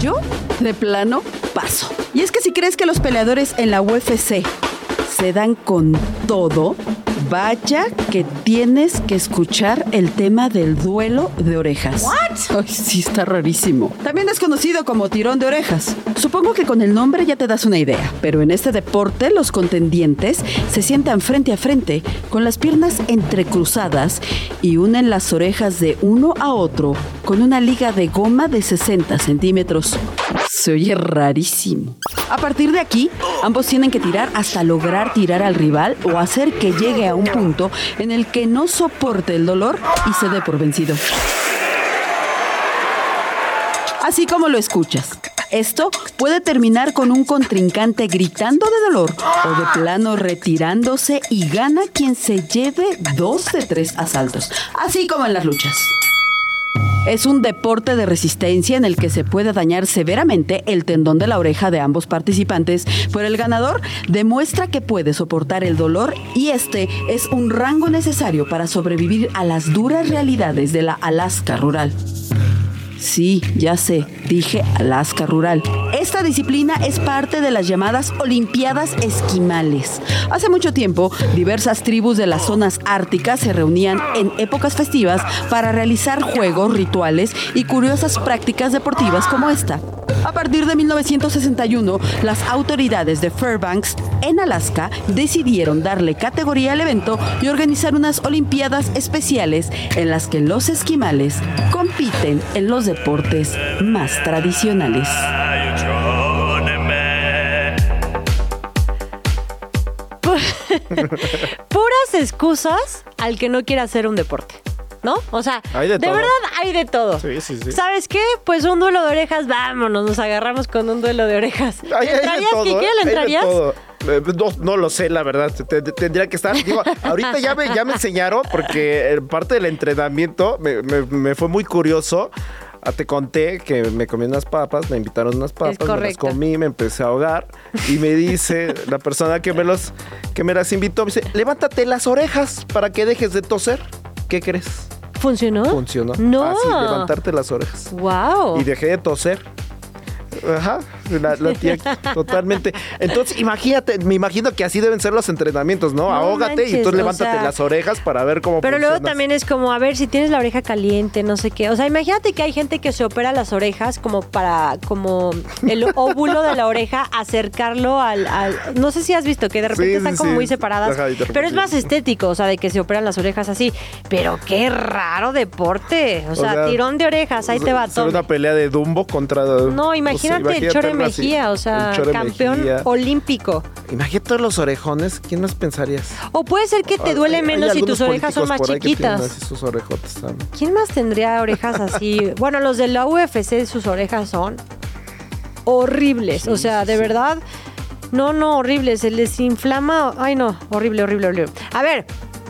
yo, de plano, paso. Y es que si crees que los peleadores en la UFC se dan con todo, Vaya que tienes que escuchar el tema del duelo de orejas. ¿What? Ay, sí, está rarísimo. También es conocido como tirón de orejas. Supongo que con el nombre ya te das una idea, pero en este deporte los contendientes se sientan frente a frente con las piernas entrecruzadas y unen las orejas de uno a otro con una liga de goma de 60 centímetros. Se oye rarísimo. A partir de aquí, ambos tienen que tirar hasta lograr tirar al rival o hacer que llegue a un punto en el que no soporte el dolor y se dé por vencido. Así como lo escuchas. Esto puede terminar con un contrincante gritando de dolor o de plano retirándose y gana quien se lleve dos de tres asaltos, así como en las luchas. Es un deporte de resistencia en el que se puede dañar severamente el tendón de la oreja de ambos participantes, pero el ganador demuestra que puede soportar el dolor y este es un rango necesario para sobrevivir a las duras realidades de la Alaska rural. Sí, ya sé, dije Alaska Rural. Esta disciplina es parte de las llamadas Olimpiadas Esquimales. Hace mucho tiempo, diversas tribus de las zonas árticas se reunían en épocas festivas para realizar juegos, rituales y curiosas prácticas deportivas como esta. A partir de 1961, las autoridades de Fairbanks, en Alaska, decidieron darle categoría al evento y organizar unas Olimpiadas especiales en las que los esquimales compiten en los deportes más tradicionales. Puras excusas al que no quiere hacer un deporte. ¿No? O sea, de, verdad hay de todo. Sí, sí, sí. ¿Sabes qué? Pues un duelo de orejas, vámonos, nos agarramos con un duelo de orejas. ¿Entrarías, Kiki? ¿Le entrarías? Eh, no, lo sé, la verdad. Tendría que estar. Digo, ahorita ya me, ya me enseñaron porque parte del entrenamiento me, me, fue muy curioso. Ah, te conté que me comí unas papas, me invitaron unas papas, me las comí, me empecé a ahogar y me dice la persona que me los que me las invitó, me dice, levántate las orejas para que dejes de toser. ¿Qué crees? ¿Funcionó? Funcionó. No. Así, levantarte las orejas. Wow. Y dejé de toser. Ajá, la, tía totalmente. Entonces, imagínate, me imagino que así deben ser los entrenamientos, ¿no? Ahógate y tú levántate las orejas para ver cómo Pero luego también es como, a ver, si tienes la oreja caliente, no sé qué. O sea, imagínate que hay gente que se opera las orejas como para, como el óvulo de la oreja, acercarlo al, no sé si has visto que de repente están como muy separadas. pero es más estético, o sea, de que se operan las orejas así. Pero qué raro deporte. O sea, tirón de orejas, ahí te va todo. una pelea de Dumbo contra. No, imagínate imagínate, el Chore Mejía, o sea, campeón olímpico. Imagínate todos los orejones, ¿quién más pensarías? O puede ser que te duele menos si tus orejas son más chiquitas. sus orejotes ¿Quién más tendría orejas así? bueno, los de la UFC, sus orejas son horribles. o sea, de verdad. No, no, horribles. Se les inflama. Ay, no, horrible, horrible, horrible. A ver,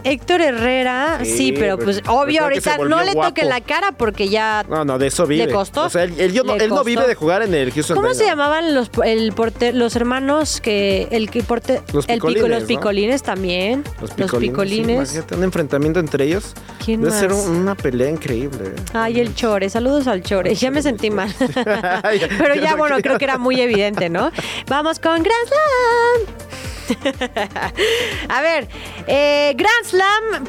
Héctor Herrera, sí, pero pues obvio, ahorita no le toque la cara porque ya. No, no, de eso vive. ¿Le costó? O sea, él, no, vive de jugar en el Houston ¿Cómo se llamaban los, el los hermanos que. El que porte, los picolines. los picolines también. Los picolines. Los un enfrentamiento entre ellos. ¿Quién Debe ser una pelea increíble. Ay, el Chore. Saludos al Chore. Ya me sentí mal. pero ya, bueno, creo que era muy evidente, ¿no? Vamos con Grand Slam. a ver, eh, Grand Slam,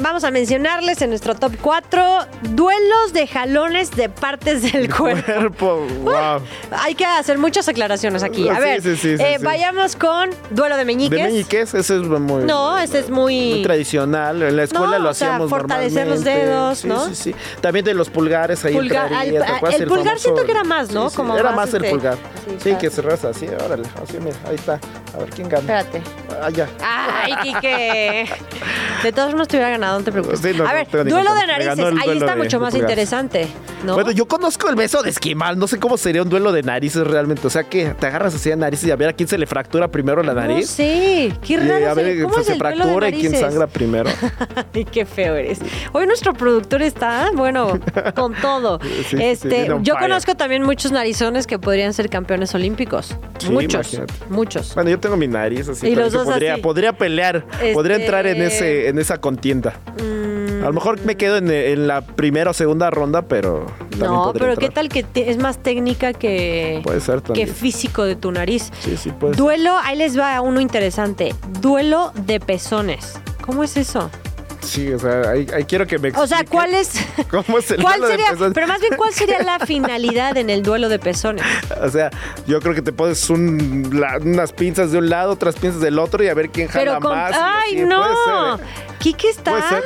vamos a mencionarles en nuestro top 4 duelos de jalones de partes del cuerpo. wow. Hay que hacer muchas aclaraciones aquí. A ver, eh, vayamos con duelo de meñiques. De meñiques, ese es muy. No, ese es muy. tradicional. En la escuela lo hacíamos. Sea, fortalecer los dedos, ¿no? Sí, sí, También de los pulgares ahí. El, pulgar siento que era más, ¿no? Como era más, el este, pulgar. Sí, que cerras así, órale. Así, mira, ahí está. A ver quién gana. Espérate. Ah, ya. Ay, Kike. De todos modos te hubiera ganado, no te preocupes. a ver, duelo de narices. Ahí está mucho más interesante. ¿no? Bueno, yo conozco el beso de esquimal. No sé cómo sería un duelo de narices realmente. O sea, que te agarras así de narices y a ver a quién se le fractura primero la nariz. Sí, qué raro. a ver, ¿cómo se fractura y quién sangra primero. Ay, qué feo eres. Hoy nuestro productor está, bueno, con todo. este, yo conozco también muchos narizones que podrían ser campeones olímpicos. muchos, muchos. Bueno, yo tengo mi nariz Y los dos podría, podría pelear, podría entrar en ese este, en esa contienda. Mm. A lo mejor me quedo en, la primera o segunda ronda, pero. No, pero ¿qué tal que es más técnica que. Puede ser Que físico de tu nariz. Sí, sí, puede Duelo, ahí les va uno interesante. Duelo de pezones. ¿Cómo es eso? Sí, o sea, ahí, quiero que me explique. O sea, ¿cuál es? ¿Cómo es el ¿Cuál sería, Pero más bien, ¿cuál sería la finalidad en el duelo de pezones? O sea, yo creo que te pones unas pinzas de un lado, otras pinzas del otro y a ver quién jala más. ¡Ay, no! ¿Qué ¿eh? está?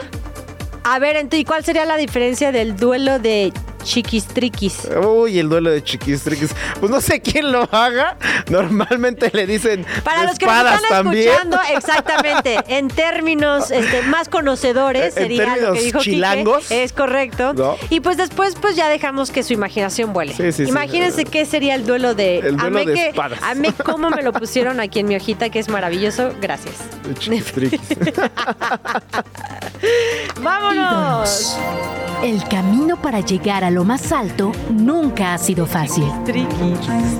A ver, entonces, ¿y cuál sería la diferencia del duelo de chiquistriquis. Uy, el duelo de chiquistriquis. Pues no sé quién lo haga. Normalmente le dicen Para los que nos espadas están también. escuchando, exactamente, en términos este, más conocedores, En sería lo términos que dijo Quique. chilangos. Es correcto. ¿No? Y pues después, pues ya dejamos que su imaginación vuele. Sí, sí, sí. Imagínense qué sería el duelo de. El duelo amé de que- espadas. amé cómo me lo pusieron aquí en mi hojita, que es maravilloso. Gracias. Chiquistriquis. ¡Vámonos! El camino para llegar a lo más alto nunca ha sido fácil.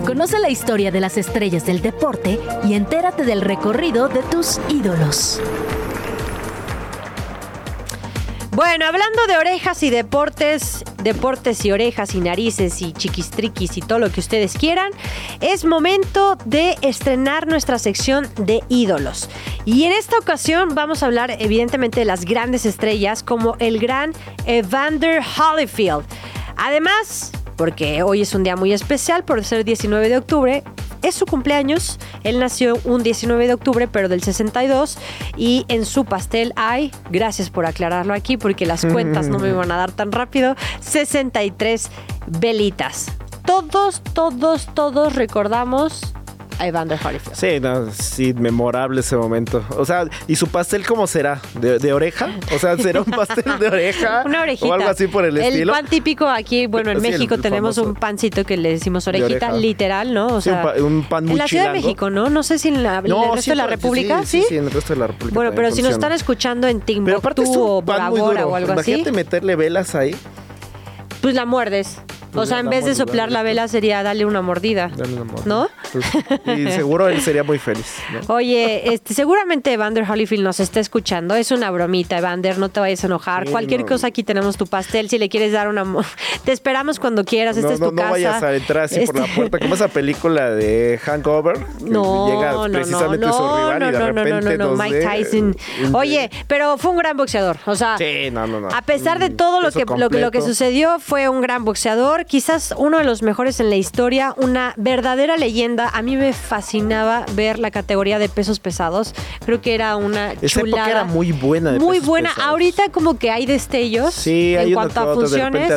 Conoce la historia de las estrellas del deporte y entérate del recorrido de tus ídolos. Bueno, hablando de orejas y deportes, deportes y orejas y narices y chiquistriquis y todo lo que ustedes quieran, es momento de estrenar nuestra sección de ídolos. Y en esta ocasión vamos a hablar evidentemente de las grandes estrellas como el gran Evander Holyfield. Además, porque hoy es un día muy especial por ser 19 de octubre, es su cumpleaños. Él nació un 19 de octubre, pero del 62. Y en su pastel hay, gracias por aclararlo aquí, porque las cuentas no me iban a dar tan rápido, 63 velitas. Todos, todos, todos recordamos a Evander Holyfield. Sí, no, sí, memorable ese momento. O sea, ¿y su pastel cómo será? ¿De, de oreja? O sea, ¿será un pastel de oreja? Una orejita. O algo así por el, estilo. pan típico aquí, bueno, en Sí, el México tenemos un pancito que le decimos orejita, literal, ¿no? O Sí, un sea, pa- un pan muy en la Ciudad de. México, ¿no? No sé si en, la, en el resto sí, de la República, sí, ¿sí? en el resto de la República. Bueno, pero si nos están escuchando en Timbuktu es o Bora o algo así, Imagínate meterle velas ahí. pues la muerdes. O Pues sea, en vez de la soplar la damos. vela sería darle una mordida. Dale una mordida. ¿No? Pues, y seguro él sería muy feliz. ¿no? Oye, este, seguramente Evander Holyfield nos está escuchando. Es una bromita, Evander, no te vayas a enojar. Sí, Cualquier no. cosa aquí tenemos tu pastel. Si le quieres dar una... Te esperamos cuando quieras. Esta no, es no, tu no casa. vayas a entrar así por la Este- puerta, como esa película de Hangover. que No, llega no, no, precisamente no, su rival no, y de no, no, no, no, Mike Tyson. Oye, pero fue un gran boxeador. O sea, Sí, no, no, no. A pesar de Un todo lo que, lo, que- lo que completo. sucedió, fue un gran boxeador, quizás uno de los mejores en la historia, una verdadera leyenda. A mí me fascinaba ver la categoría de pesos pesados. Creo que era una Esa chulada. época era muy buena de Muy pesos buena. pesados. Ahorita como que hay destellos Sí, en cuanto a otro, funciones,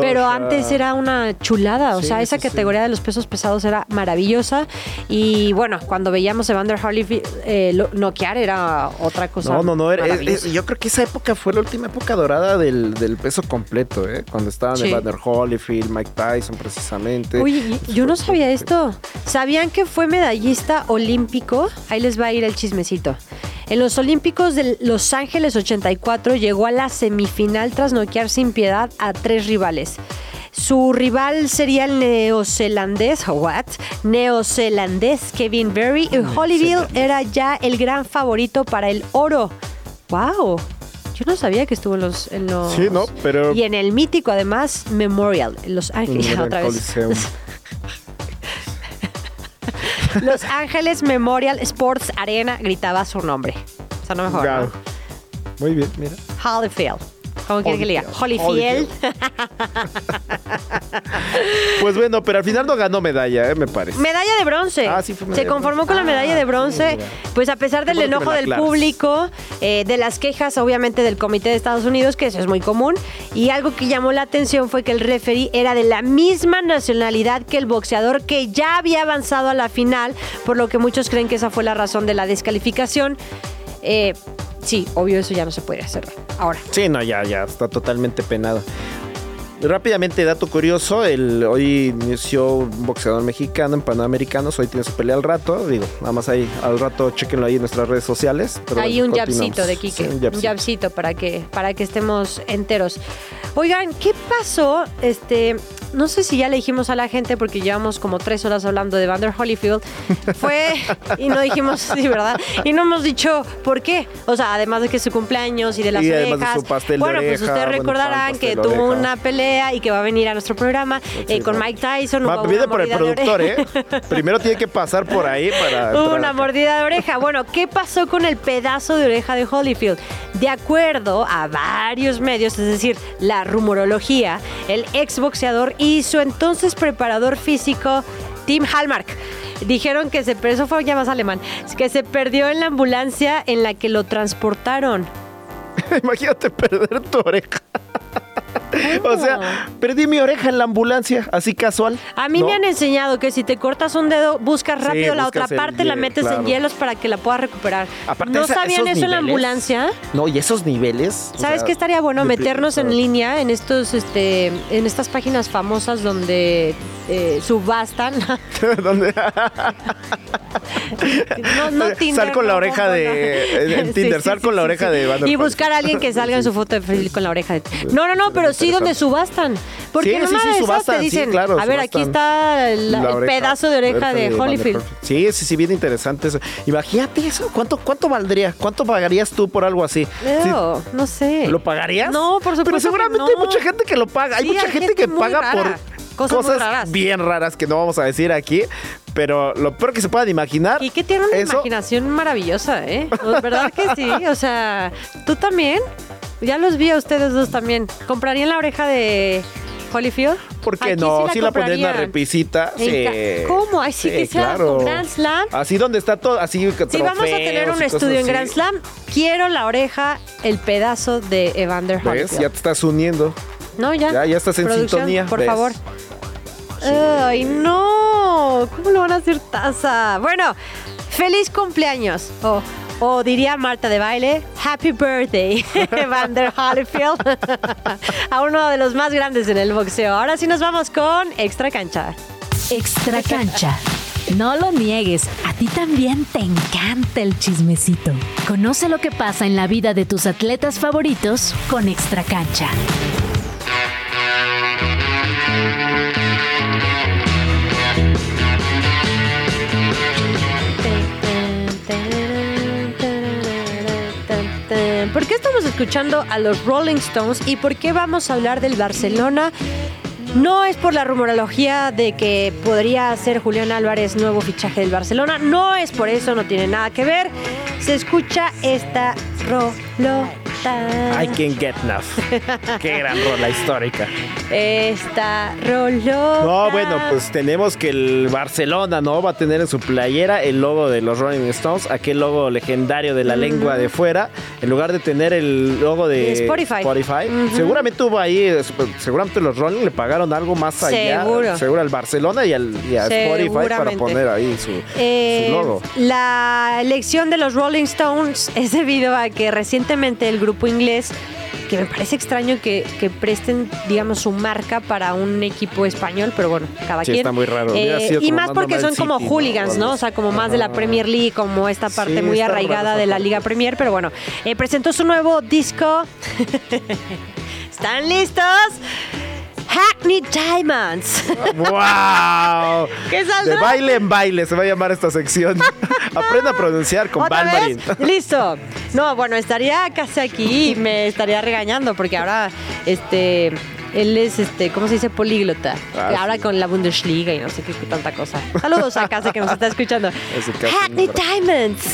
pero antes era una chulada. O Sí, sea, esa sí, categoría de los pesos pesados era maravillosa. Y bueno, cuando veíamos a Evander Holyfield eh, noquear era otra cosa. No, no, no. era- es- maravillosa. es- yo creo que esa época fue la última época dorada del, del peso completo, ¿eh? Cuando estaban. Evander Holyfield, Mike Tyson, precisamente. Oye, y- yo no sabía esto. ¿Sabían que fue medallista olímpico? Ahí les va a ir el chismecito. En los Olímpicos de Los Ángeles 84 llegó a la semifinal tras noquear sin piedad a tres rivales. Su rival sería el neozelandés, what? Neozelandés Kevin Berry y Holyfield era ya el gran favorito para el oro. ¡Wow! Yo no sabía que estuvo en los... En los Sí, no, pero- Y en el mítico, además, Memorial, en Los Ángeles, otra vez. Los Ángeles Memorial Sports Arena gritaba su nombre. O sea, no mejor. Ya. ¿no? Muy bien, mira. Holyfield. ¿Cómo quiere que le diga? Holyfield. Pues bueno, pero al final no ganó medalla, ¿eh? me parece. Medalla de bronce. Ah, sí, fue medalla Se de conformó bronce. con la medalla de Ah, bronce. mira. Pues a pesar del enojo del público, eh, de las quejas, obviamente, del Comité de Estados Unidos, que eso es muy común. Y algo que llamó la atención fue que el referee era de la misma nacionalidad que el boxeador que ya había avanzado a la final, por lo que muchos creen que esa fue la razón de la descalificación. Eh, sí, obvio, eso ya no se puede hacer ahora. Sí, no, ya, ya, está totalmente penado. Rápidamente, dato curioso, el, hoy inició un boxeador mexicano en Panamericanos, hoy tiene su pelea al rato, digo, nada más ahí, al rato chequenlo ahí en nuestras redes sociales. pero Hay bueno, un jabcito de Sí, Quique. un un jabcito. jabcito para que, para que estemos enteros. Oigan, ¿qué pasó? Este, no sé si ya le dijimos a la gente, porque llevamos como tres horas hablando de Vander Holyfield. Fue, y no dijimos, sí, ¿verdad? Y no hemos dicho por qué. O sea, además de que es su cumpleaños y de las Y además de orejas. su pastel de bueno, pues ustedes recordarán pan, que tuvo una pelea y que va a venir a nuestro programa eh, con. Mike Tyson. Va, viene por el productor, ¿eh? Primero tiene que pasar por ahí para. Una mordida de oreja. Bueno, ¿qué pasó con el pedazo de oreja de Holyfield? De acuerdo a varios medios, es decir, la rumorología, el exboxeador y su entonces preparador físico, Tim Hallmark, dijeron que se, eso fue ya más alemán, que se perdió en la ambulancia en la que lo transportaron. Imagínate perder tu oreja. O sea, perdí mi oreja en la ambulancia, así casual. A mí ¿no? me han enseñado que si te cortas un dedo, buscas rápido la otra buscas parte, la metes en hielos para que la puedas recuperar. Aparte, ¿No esa- sabían eso en la ambulancia? No, y esos niveles. o ¿Sabes sea, qué estaría bueno? Meternos en línea en estos, este, en estas páginas famosas donde eh, subastan. ¿Dónde? no, no Tinder, Sal con la no, oreja no, de- no. en- Tinder, sal con la oreja de Y buscar a alguien que salga en su foto de perfil con la oreja de No, no, no, pero sí donde subastan. Porque de esas subastan, te dicen, claro, a ver, aquí está el oreja, pedazo de oreja de der Holyfield. Sí, sí, sí, bien interesante eso. Imagínate eso. ¿Cuánto, cuánto valdría? ¿Cuánto pagarías tú por algo así? No sé. ¿Lo pagarías? No, por supuesto Pero seguramente no. hay mucha gente que lo paga. Hay mucha gente, que paga por Cosas muy cosas raras. bien raras que no vamos a decir aquí. Pero lo peor que se puedan imaginar. Y que tiene una eso, imaginación maravillosa, ¿eh? Pues, ¿Verdad que sí? O sea, ¿tú también? Ya los vi a ustedes dos también. ¿Comprarían la oreja de Holyfield? ¿Por qué Aquí no? sí Sí la ponen en la repisita. En Sí. ¿Cómo? Ay, sí, que sea con Grand Slam. Así donde está todo, así Si vamos a tener un estudio en Grand Slam, quiero la oreja, el pedazo de Evander ¿Ves? Holyfield. Ya te estás uniendo. No, ya. Ya- ya estás en Producción, sintonía, Por ¿ves? favor. Ay, no. ¿Cómo lo van a hacer taza? Bueno, feliz cumpleaños. O, o diría Marta de baile, Happy Birthday, Vander Holyfield. a uno de los más grandes en el boxeo. Ahora sí nos vamos con Extra Cancha. Extra cancha. No lo niegues, a ti también te encanta el chismecito. Conoce lo que pasa en la vida de tus atletas favoritos con Extra cancha. Escuchando a los Rolling Stones y por qué vamos a hablar del Barcelona? No es por la rumorología de que podría ser Julián Álvarez nuevo fichaje del Barcelona, no es por eso, no tiene nada que ver. Se escucha esta rolota. I can get enough. Qué gran rola histórica. Esta rolota. No, bueno, pues tenemos que el Barcelona, ¿no? Va a tener en su playera el logo de los Rolling Stones, aquel logo legendario de la lengua de fuera, en lugar de tener el logo de, Spotify. Ujú. Seguramente hubo ahí, eh, seguramente los Rolling le pagaron algo más allá. Seguro. Seguro al Barcelona y, al, y a Spotify para poner ahí su, Eh, su logo. La elección de los Rolling Stones es debido a que recientemente el grupo inglés, que me parece extraño que, que presten, digamos, su marca para un equipo español, pero bueno, cada Sí, quien. está muy raro. Eh, y como más porque son como City, ¿no? hooligans, ¿no? O sea, como más de la Premier League, como esta parte Sí, muy arraigada raro, de la Liga Premier, pero bueno, eh, presentó su nuevo disco. ¿Están listos? Diamonds. ¡Wow! ¿Qué saldrá? De baile en baile se va a llamar esta sección. Aprenda a pronunciar con ¿Otra Balmarin. vez? Listo. No, bueno, estaría casi aquí y me estaría regañando porque ahora, este, él es, este, ¿cómo se dice? Políglota. Ah, ahora sí. con la Bundesliga y no sé qué, qué tanta cosa. Saludos a casa que nos está escuchando. Casi Hackney. Diamonds.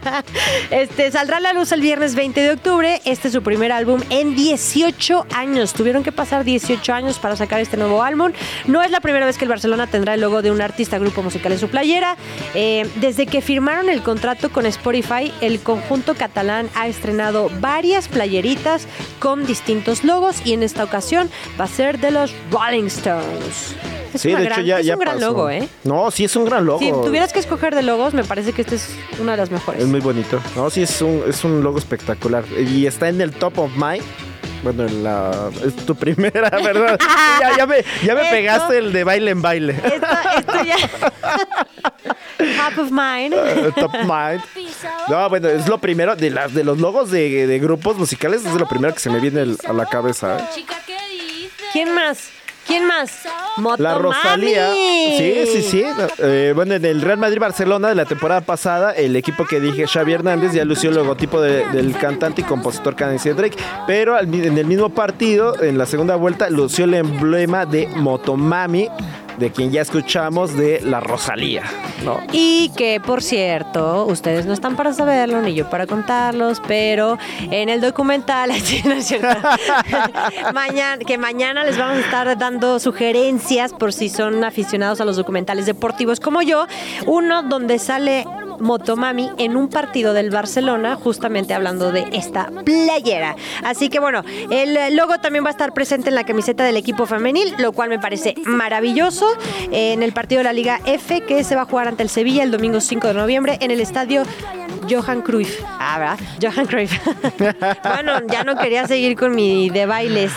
este, saldrá a la luz el viernes 20 de octubre. Este es su primer álbum en 18 años. Tuvieron que pasar 18 años para sacar este nuevo álbum. No es la primera vez que el Barcelona tendrá el logo de un artista grupo musical en su playera. Eh, desde que firmaron el contrato con Spotify, el conjunto catalán ha estrenado varias playeritas con distintos logos y en esta ocasión va a ser de los Rolling Stones. Es, Sí, de gran- hecho ya, es ya un gran pasó. logo, ¿eh? No, sí es un gran logo. Si tuvieras que escoger de logos, me parece que este es una de las mejores. Es muy bonito. No, sí es un, es un logo espectacular. Y está en el top of mind. Bueno, en la, es tu primera, ¿verdad? ya, ya me, ya me Esto- pegaste el de baile en baile. Esto, esto ya. Top of mind. Eh, top mind. No, bueno, es lo primero de las de los logos de, de grupos musicales, es lo primero que se me viene el- a la cabeza. ¿eh? ¿Quién más? ¿Quién más? La Motomami. Rosalía. Sí, sí, sí. Eh, bueno, en el Real Madrid-Barcelona de la temporada pasada, el equipo que dije, Xavi Hernández, ya lució el logotipo de- del cantante y compositor canadiense Drake. Pero en el mismo partido, en la segunda vuelta, lució el emblema de Motomami, de quien ya escuchamos, de la Rosalía. Y que, por cierto, ustedes no están para saberlo, ni yo para contarlos, pero en el documental, mañana, que mañana les vamos a estar dando sugerencias por si son aficionados a los documentales deportivos como yo. Uno donde sale Motomami en un partido del Barcelona, justamente hablando de esta playera. Así que bueno, el logo también va a estar presente en la camiseta del equipo femenil, lo cual me parece maravilloso. En el partido de la Liga F que se va a jugar ante el Sevilla el domingo 5 de noviembre en el estadio Johan Cruyff. Ah, ¿verdad? Johan Cruyff. bueno, ya no quería seguir con mi de bailes.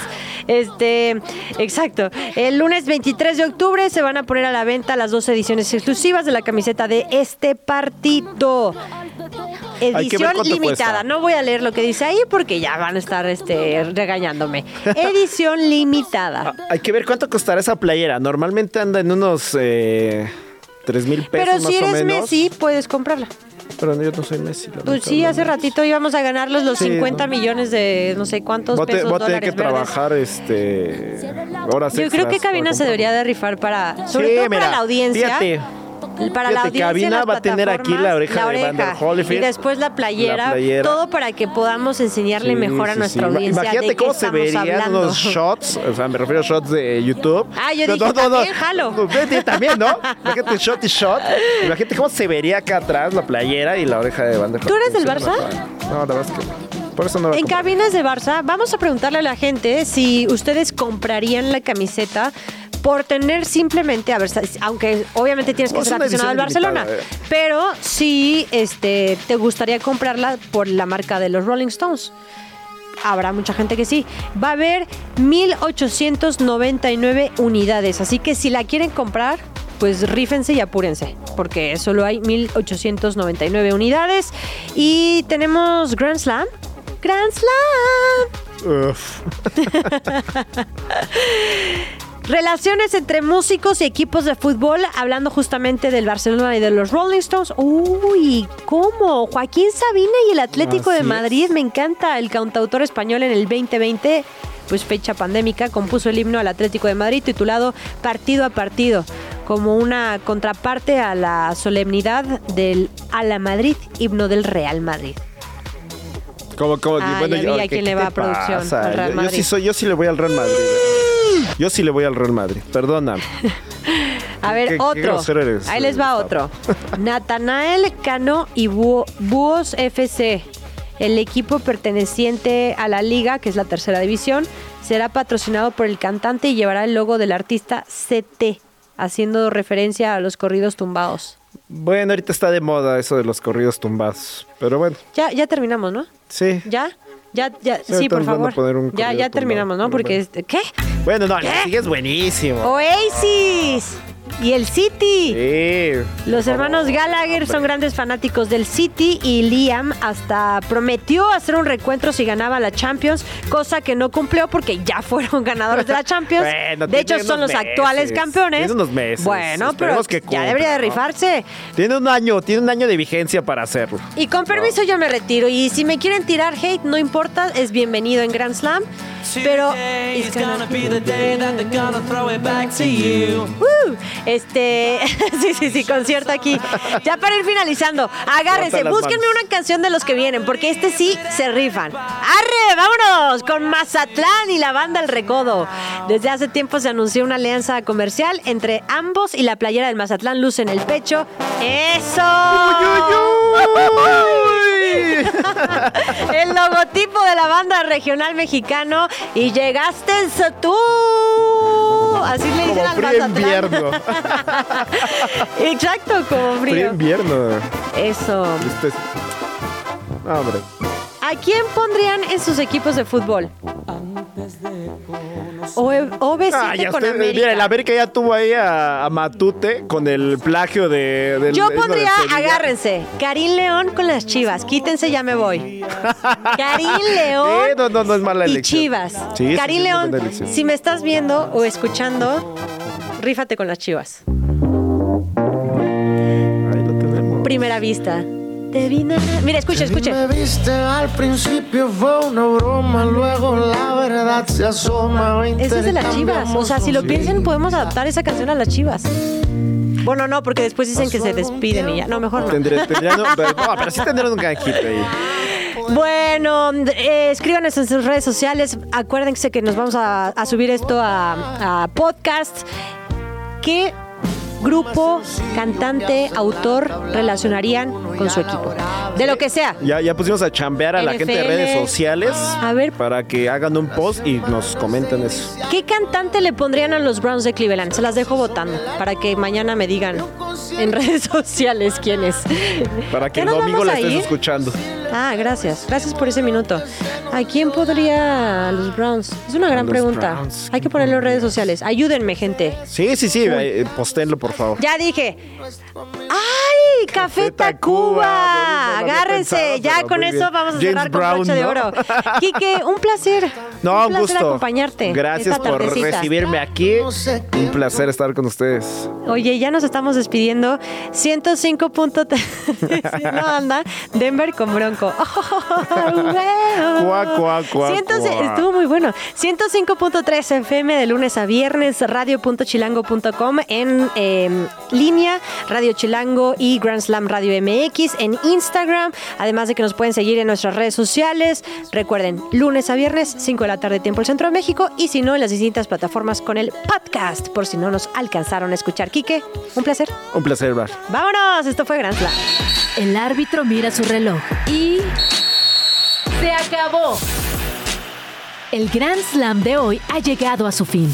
Este, exacto. El lunes 23 de octubre se van a poner a la venta las dos ediciones exclusivas de la camiseta de este partido. Edición limitada. No voy a leer lo que dice ahí porque ya van a estar este, regañándome. Edición limitada. Hay que ver cuánto costará esa playera. Normalmente anda en unos eh, 3 mil pesos. Pero si eres Messi, puedes comprarla. Pero yo no soy Messi. Pues sí, hace ratito íbamos a ganarlos los 50 millones de no sé cuántos pesos voy a tener que trabajar este horas Yo creo que Cabina se debería de rifar para, sobre todo para la audiencia. Fíjate para la audiencia cabina va a tener aquí la oreja, de Van Y después la playera, todo para que podamos enseñarle mejor a nuestra audiencia. Imagínate cómo se verían los shots, o sea, me refiero a shots de YouTube. Ah, yo dije, no, también, jalo. También, ¿no? Imagínate shot y shot. Imagínate cómo se vería acá atrás la playera y la oreja de Van ¿Tú eres del Barça? No, la verdad es que por eso no en cabinas de Barça, vamos a preguntarle a la gente si ustedes comprarían la camiseta por tener simplemente, a ver, aunque obviamente tienes que ser aficionado al Barcelona, eh. pero sí este, te gustaría comprarla por la marca de los Rolling Stones. Habrá mucha gente que sí. Va a haber 1899 unidades, así que si la quieren comprar, pues rífense y apúrense, porque solo hay 1899 unidades. Y tenemos Grand Slam. Grand Slam. Relaciones entre músicos y equipos de fútbol, hablando justamente del Barcelona y de los Rolling Stones. Uy, ¿cómo? Joaquín Sabina y el Atlético de Madrid, me encanta. El cantautor español en el 2020, pues fecha pandémica, compuso el himno al Atlético de Madrid titulado Partido a Partido, como una contraparte a la solemnidad del A la Madrid, himno del Real Madrid. ¿Cómo, cómo? Ah, bueno, ya vi a quién le va a producción. Al Real Madrid. Yo, sí soy, yo sí le voy al Real Madrid. Yo sí le voy al Real Madrid, perdóname. A ver, otro. Ahí les va otro. Natanael Cano y Búhos FC. El equipo perteneciente a la liga, que es la tercera división, será patrocinado por el cantante y llevará el logo del artista CT, haciendo referencia a los corridos tumbados. Bueno, ahorita está de moda eso de los corridos tumbados, pero bueno. Ya, ya terminamos, ¿no? Sí. ¿Ya? Ya, ya, sí, por favor. Ya, ya terminamos, ¿no? Porque, este, ¿qué? Bueno, no, ¿Qué? es buenísimo. Oasis y el City. Sí. Los hermanos Gallagher son grandes fanáticos del City y Liam hasta prometió hacer un recuentro si ganaba la Champions, cosa que no cumplió porque ya fueron ganadores de la Champions. de hecho, son los actuales campeones. Tiene unos meses. Bueno, pero ya debería de rifarse. Tiene un año, tiene un año de vigencia para hacerlo. Y con permiso yo me retiro. Y si me quieren tirar hate, no importa, es bienvenido en Grand Slam. Pero este, sí, sí, sí, concierto aquí. Ya para ir finalizando, agárrense, búsquenme una canción de los que vienen, porque este sí se rifan. ¡Arre! ¡Vámonos! Con Mazatlán y la banda El Recodo. Desde hace tiempo se anunció una alianza comercial entre ambos y la playera del Mazatlán luce en el pecho. ¡Eso! el logotipo de la banda regional mexicano y llegaste en tú. Así le dicen al frío invierno. Exacto, como frío. Frío invierno. Eso. Este es... hombre. ¿A quién pondrían en sus equipos de fútbol? O, o ah, con América. Mira, el América ya tuvo ahí a, Matute con el plagio de. Del, Yo pondría, agárrense, Karim León con las chivas. Quítense, ya me voy. Karim León. no, no, no es mala elección. Y chivas. Sí, Karim León, si me estás viendo o escuchando, rífate con las chivas. Ahí lo tenemos. Primera vista. Mira, escucha, escucha. Me viste al principio fue una broma, luego la verdad se asoma. Esa es de las chivas. O sea, si lo piensan, podemos adaptar esa canción a las chivas. Bueno, no, porque después dicen que se despiden y ya. No, mejor no. Tendré, tendrían, no, pero, sí tendrán un canjito ahí. Bueno, eh, escríbanos en sus redes sociales. Acuérdense que nos vamos a, subir esto a, a podcast. ¿Qué grupo, cantante, autor relacionarían con su equipo? De lo que sea. Ya, ya pusimos a chambear a la gente de redes sociales A ver. para que hagan un post y nos comenten eso. ¿Qué cantante le pondrían a los Browns de Cleveland? Se las dejo votando para que mañana me digan en redes sociales quién es. Para que ¿Ya el domingo la estés escuchando. Ah, gracias. Gracias por ese minuto. ¿A quién podría a los Browns? Es una gran pregunta. Browns, Hay que ponerlo en redes sociales. Ayúdenme, gente. Sí, sí, sí, eh, postenlo por favor. Ya dije. ¡Ay! Café Tacuba. Tacuba. Agárrense. ya con eso bien. vamos a James cerrar con Brown, broche de oro. Quique, un placer. No, un, placer gusto. acompañarte. Gracias esta por tardecita. recibirme aquí. Un placer estar con ustedes. Oye, ya nos estamos despidiendo. 105.3. Sí, no anda. Denver con Bronco. Cuá, cuá, cuá, 100 cuá. Estuvo muy bueno. 105.3 FM de lunes a viernes, radio.chilango.com en eh, línea, Radio Chilango y Grand Slam Radio MX en Instagram. Además de que nos pueden seguir en nuestras redes sociales. Recuerden, lunes a viernes, 5 de la tarde, tiempo el centro de México. Y si no, en las distintas plataformas con el podcast, por si no nos alcanzaron a escuchar. Quique, un placer. Un placer, Bar. Vámonos, esto fue Grand Slam. El árbitro mira su reloj y... ¡Se acabó! El Grand Slam de hoy ha llegado a su fin.